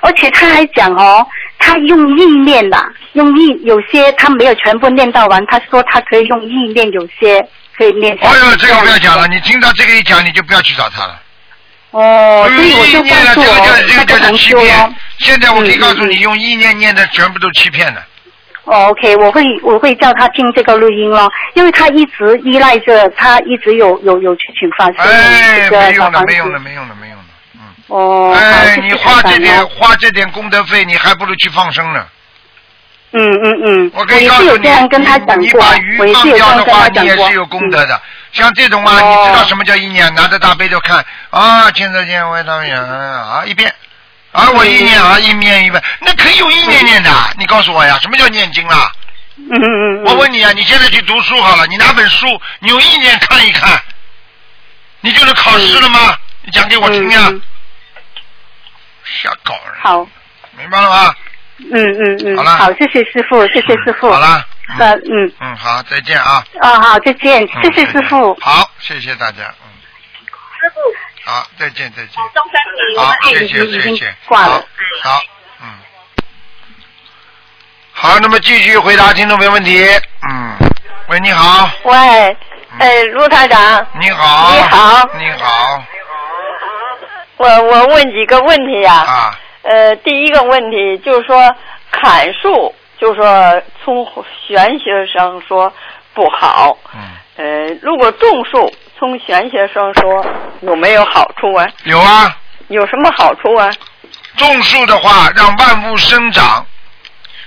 而且他还讲哦，他用意念啦，用意有些他没有全部念到完，他说他可以用意念，有些可以念下去。哦哟，这个不要讲了，你听到这个一讲，你就不要去找他了。哦，所以我就念了，告诉这个我那叫这个叫个同修欺骗哦。。现在我可以嗯告诉你，嗯用意念念的全部都欺骗的。哦，OK，我会我会叫他听这个录音咯，因为他一直依赖着，他一直有有有去请法师哎，这个没用的，小房子没用的，没用的，没用的。哦，好哎，你花这点哦花这点功德费，你还不如去放生呢。嗯嗯嗯，我跟你也是有告诉你，这样跟他讲过你把，鱼放掉的话，你也是。有功德的。像这种啊，哦你知道什么叫意念？拿着大悲咒看啊，千手千眼当眼啊，一遍。啊，我意念啊，一念一遍，那可以用意念念的。你告诉我呀，什么叫念经啦？嗯嗯嗯。我问你啊，你现在去读书好了，你拿本书，你用意念看一看，你就是考试了吗？你讲给我听呀。瞎搞人。好。明白了吗？嗯嗯嗯，好了好，谢谢师傅，谢谢师傅。好了。呃嗯，嗯，好，再见啊。啊好，再见，嗯谢谢师傅。好，谢谢大家。嗯。师傅。好，再见，再见。中山体好，谢谢，谢谢。挂了。好，好，嗯。好，那么继续回答听众朋友问题。嗯，喂，你好，喂，哎，陆台长，你好，你好，你好，我我问几个问题呀、啊，呃，第一个问题就是说砍树，就是说从玄学上说不好。嗯。呃，如果种树，从玄学上说有没有好处啊？有啊。有什么好处啊？种树的话，让万物生长，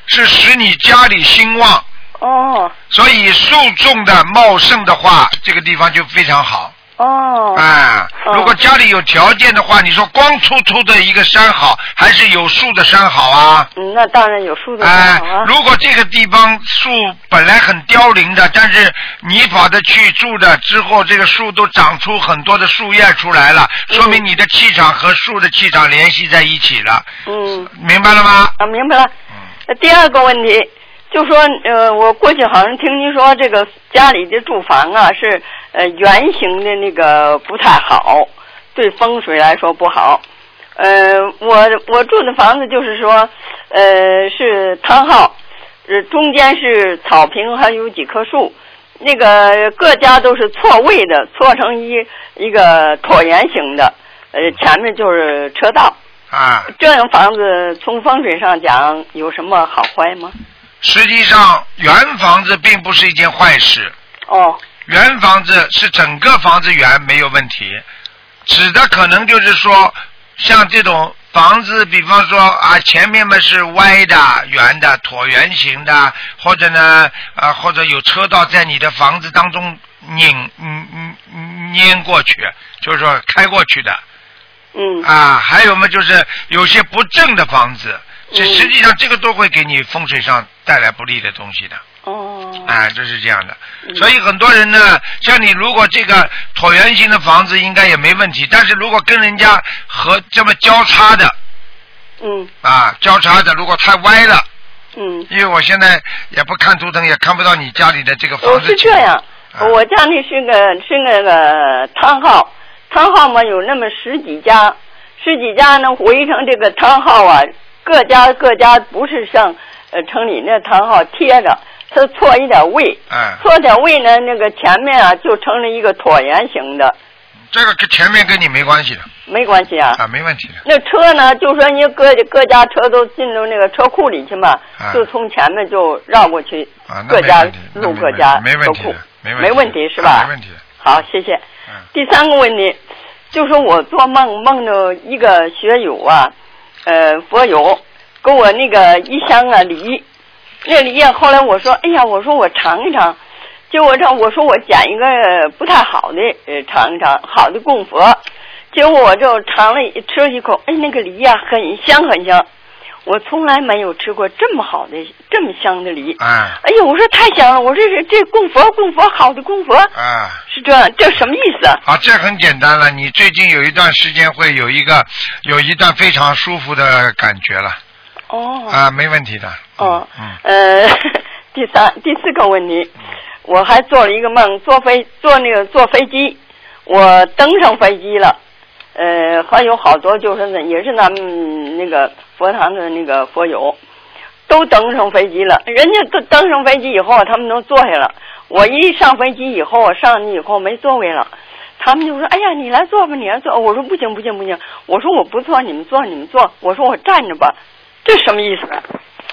是使你家里兴旺。哦。所以树种的茂盛的话，这个地方就非常好。哦。哎，如果家里有条件的话，你说光秃秃的一个山好，还是有树的山好啊？嗯，那当然有树的哎好啊。，如果这个地方树本来很凋零的，但是你跑的去住的之后，这个树都长出很多的树叶出来了，说明你的气场和树的气场联系在一起了，嗯。明白了吗？啊，明白了。呃第二个问题就说，呃，我过去好像听您说，这个家里的住房啊是呃圆形的那个不太好，对风水来说不好。呃，我我住的房子就是说，呃，是汤号，呃，中间是草坪，还有几棵树，那个各家都是错位的，错成一一个椭圆形的，呃，前面就是车道。啊，这样房子从风水上讲有什么好坏吗？实际上原房子并不是一件坏事。哦。原房子是整个房子圆没有问题，指的可能就是说，像这种房子，比方说啊，前面嘛是歪的、圆的、椭圆形的，或者呢啊，或者有车道在你的房子当中拧嗯嗯嗯碾过去，就是说开过去的。嗯。啊，还有嘛，就是有些不正的房子，这实际上这个都会给你风水上带来不利的东西的。哦。哎，就是这样的。所以很多人呢，像你如果这个椭圆形的房子应该也没问题，但是如果跟人家和这么交叉的，嗯。啊，交叉的，如果太歪了，嗯。因为我现在也不看图腾，也看不到你家里的这个房哦，子。是这样，我家里是个是那个汤号，汤号嘛有那么十几家，十几家呢围成这个汤号啊，各家各家不是像呃城里那汤号贴着，它错一点位，哎，错点位呢，那个前面啊就成了一个椭圆形的，这个跟前面跟你没关系的没关系啊。啊，没问题的。那车呢，就说你各各家车都进入那个车库里去嘛，啊就从前面就绕过去，各家路各家没问车库题，没问没问题是吧啊没问题。好，谢谢。嗯第三个问题，就说我做梦梦着一个学友啊，呃，佛友给我那个一箱啊梨，那梨呀，后来我说，哎呀，我说我尝一尝，结果这我说我捡一个不太好的呃尝一尝，好的供佛，结果我就尝了一吃了一口，哎，那个梨呀、很香很香，我从来没有吃过这么好的这么香的梨。啊哎呦，我说太香了，我说这这供佛供佛好的供佛啊，是这样，这什么意思啊？好，这很简单了。你最近有一段时间会有一个有一段非常舒服的感觉了哦啊，没问题的。哦，嗯呃，第三第四个问题，我还做了一个梦，坐飞坐那个坐飞机，我登上飞机了，呃，还有好多就是那也是咱们那个佛堂的那个佛友，都登上飞机了，人家都登上飞机以后，他们都坐下了，我一上飞机以后，我上去以后没座位了。他们就说：“哎呀，你来坐吧，你来坐。”我说：“不行，不行，不行。”我说：“我不坐，你们坐，你们坐。”我说：“我站着吧。”这什么意思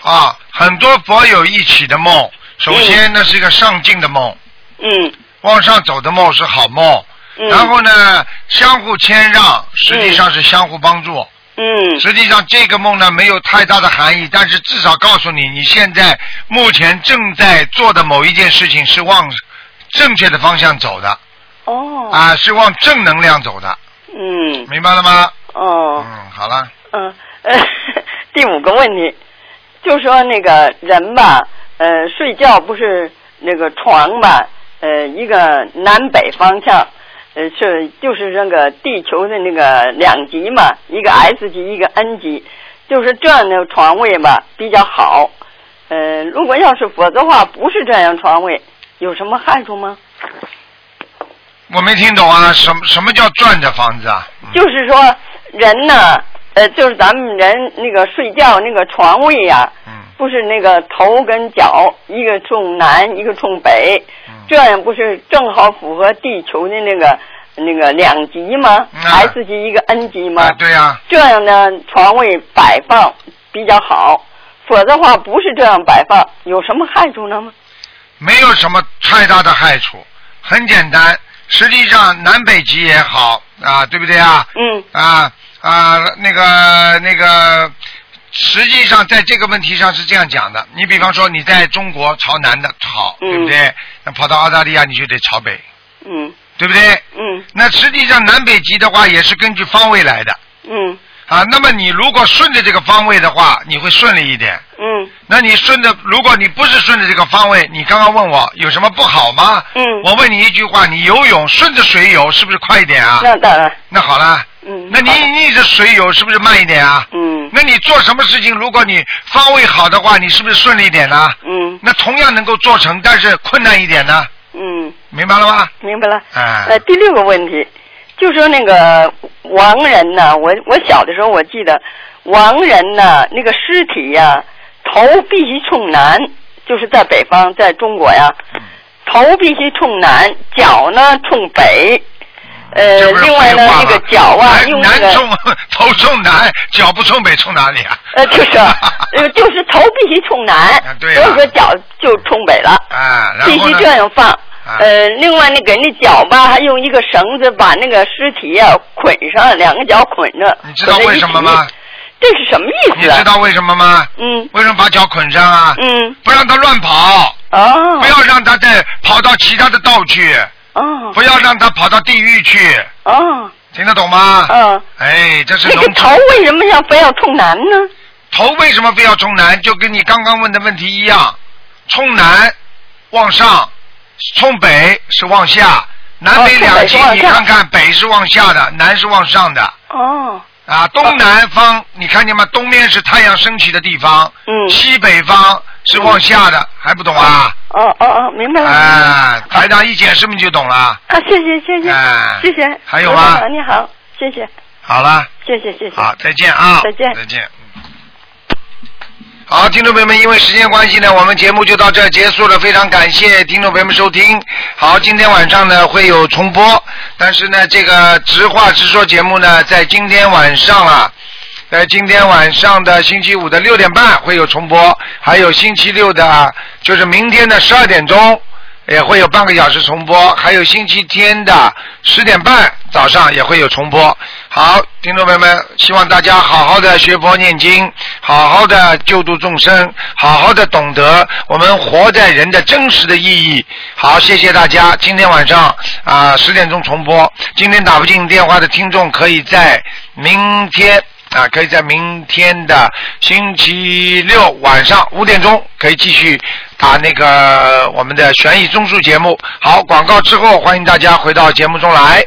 啊？啊，很多佛友一起的梦，首先那是一个上进的梦，嗯，往上走的梦是好梦，嗯然后呢，相互谦让，实际上是相互帮助。嗯，实际上这个梦呢没有太大的含义，但是至少告诉你，你现在目前正在做的某一件事情是往正确的方向走的。哦。啊，是往正能量走的，嗯。明白了吗？哦。嗯，好了。嗯，呃，第五个问题，就说那个人吧，呃，睡觉不是那个床吧，呃，一个南北方向，呃，是就是那个地球的那个两极嘛，一个 S 极，一个 N 极，就是这样的床位吧比较好。呃，如果要是否则话不是这样床位，有什么害处吗？我没听懂啊，什么什么叫转着房子啊？就是说人呢，呃，就是咱们人那个睡觉那个床位呀、嗯不是那个头跟脚一个冲南，一个冲北，这样不是正好符合地球的那个那个两极吗、s 级一个 N 级吗？啊，对呀、这样呢床位摆放比较好，否则话不是这样摆放，有什么害处呢吗？没有什么太大的害处，很简单。实际上南北极也好啊，对不对啊？嗯。啊啊，那个那个，实际上在这个问题上是这样讲的。你比方说你在中国朝南的好，对不对？那跑到澳大利亚你就得朝北，嗯对不对？嗯那实际上南北极的话也是根据方位来的嗯啊。那么你如果顺着这个方位的话，你会顺利一点。嗯那你顺着，如果你不是顺着这个方位，你刚刚问我有什么不好吗？嗯。我问你一句话，你游泳顺着水游是不是快一点啊？那当然。那好了。嗯。那你你这水有是不是慢一点啊？嗯。那你做什么事情，如果你方位好的话，你是不是顺利一点呢？嗯。那同样能够做成，但是困难一点呢？嗯。明白了吗？明白了。哎呃，第六个问题就说那个亡人呢，我我小的时候我记得亡人呢，那个尸体呀、头必须冲南，就是在北方，在中国呀，头必须冲南，脚呢冲北。呃，另外呢那个脚啊，用那个南冲 头冲南，脚不冲北，冲哪里啊？呃，就是，呃，就是头必须冲南，所以说脚就冲北了，啊，然必须呢？这样放。啊呃，另外那个那脚吧，还用一个绳子把那个尸体啊、捆上，两个脚捆着。你知道为什么吗？这是什么意思？你知道为什么吗？嗯。为什么把脚捆上啊？嗯。不让他乱跑。哦。不要让他再跑到其他的道去。哦。不要让他跑到地狱去。哦。听得懂吗？嗯。哎，这是那个头为什么要非要冲南呢？头为什么非要冲南？就跟你刚刚问的问题一样，冲南往上，冲北是往下，南北两极、你看看，北是往下的，南是往上的。哦。啊，东南方你看见吗？东面是太阳升起的地方，嗯，西北方是往下的，还不懂啊？哦哦哦，明白了。哎，台长一解释你就懂了。啊，谢谢谢谢，哎谢谢。还有吗你好，谢谢，好了，谢谢谢谢。好，再见啊！再见再见。好，听众朋友们，因为时间关系呢，我们节目就到这儿结束了。非常感谢听众朋友们收听。好，今天晚上呢会有重播，但是呢，这个直话直说节目呢，在今天晚上啊，在今天晚上的星期五的六点半会有重播，还有星期六的，就是明天的十二点钟。也会有半个小时重播，还有星期天的十点半早上也会有重播。好，听众朋友们，希望大家好好的学佛念经，好好的救度众生，好好的懂得我们活在人的真实的意义。好，谢谢大家。今天晚上啊十、点钟重播，今天打不进电话的听众可以在明天。啊，可以在明天的星期六晚上五点钟可以继续打那个我们的悬疑综述节目。好，广告之后欢迎大家回到节目中来。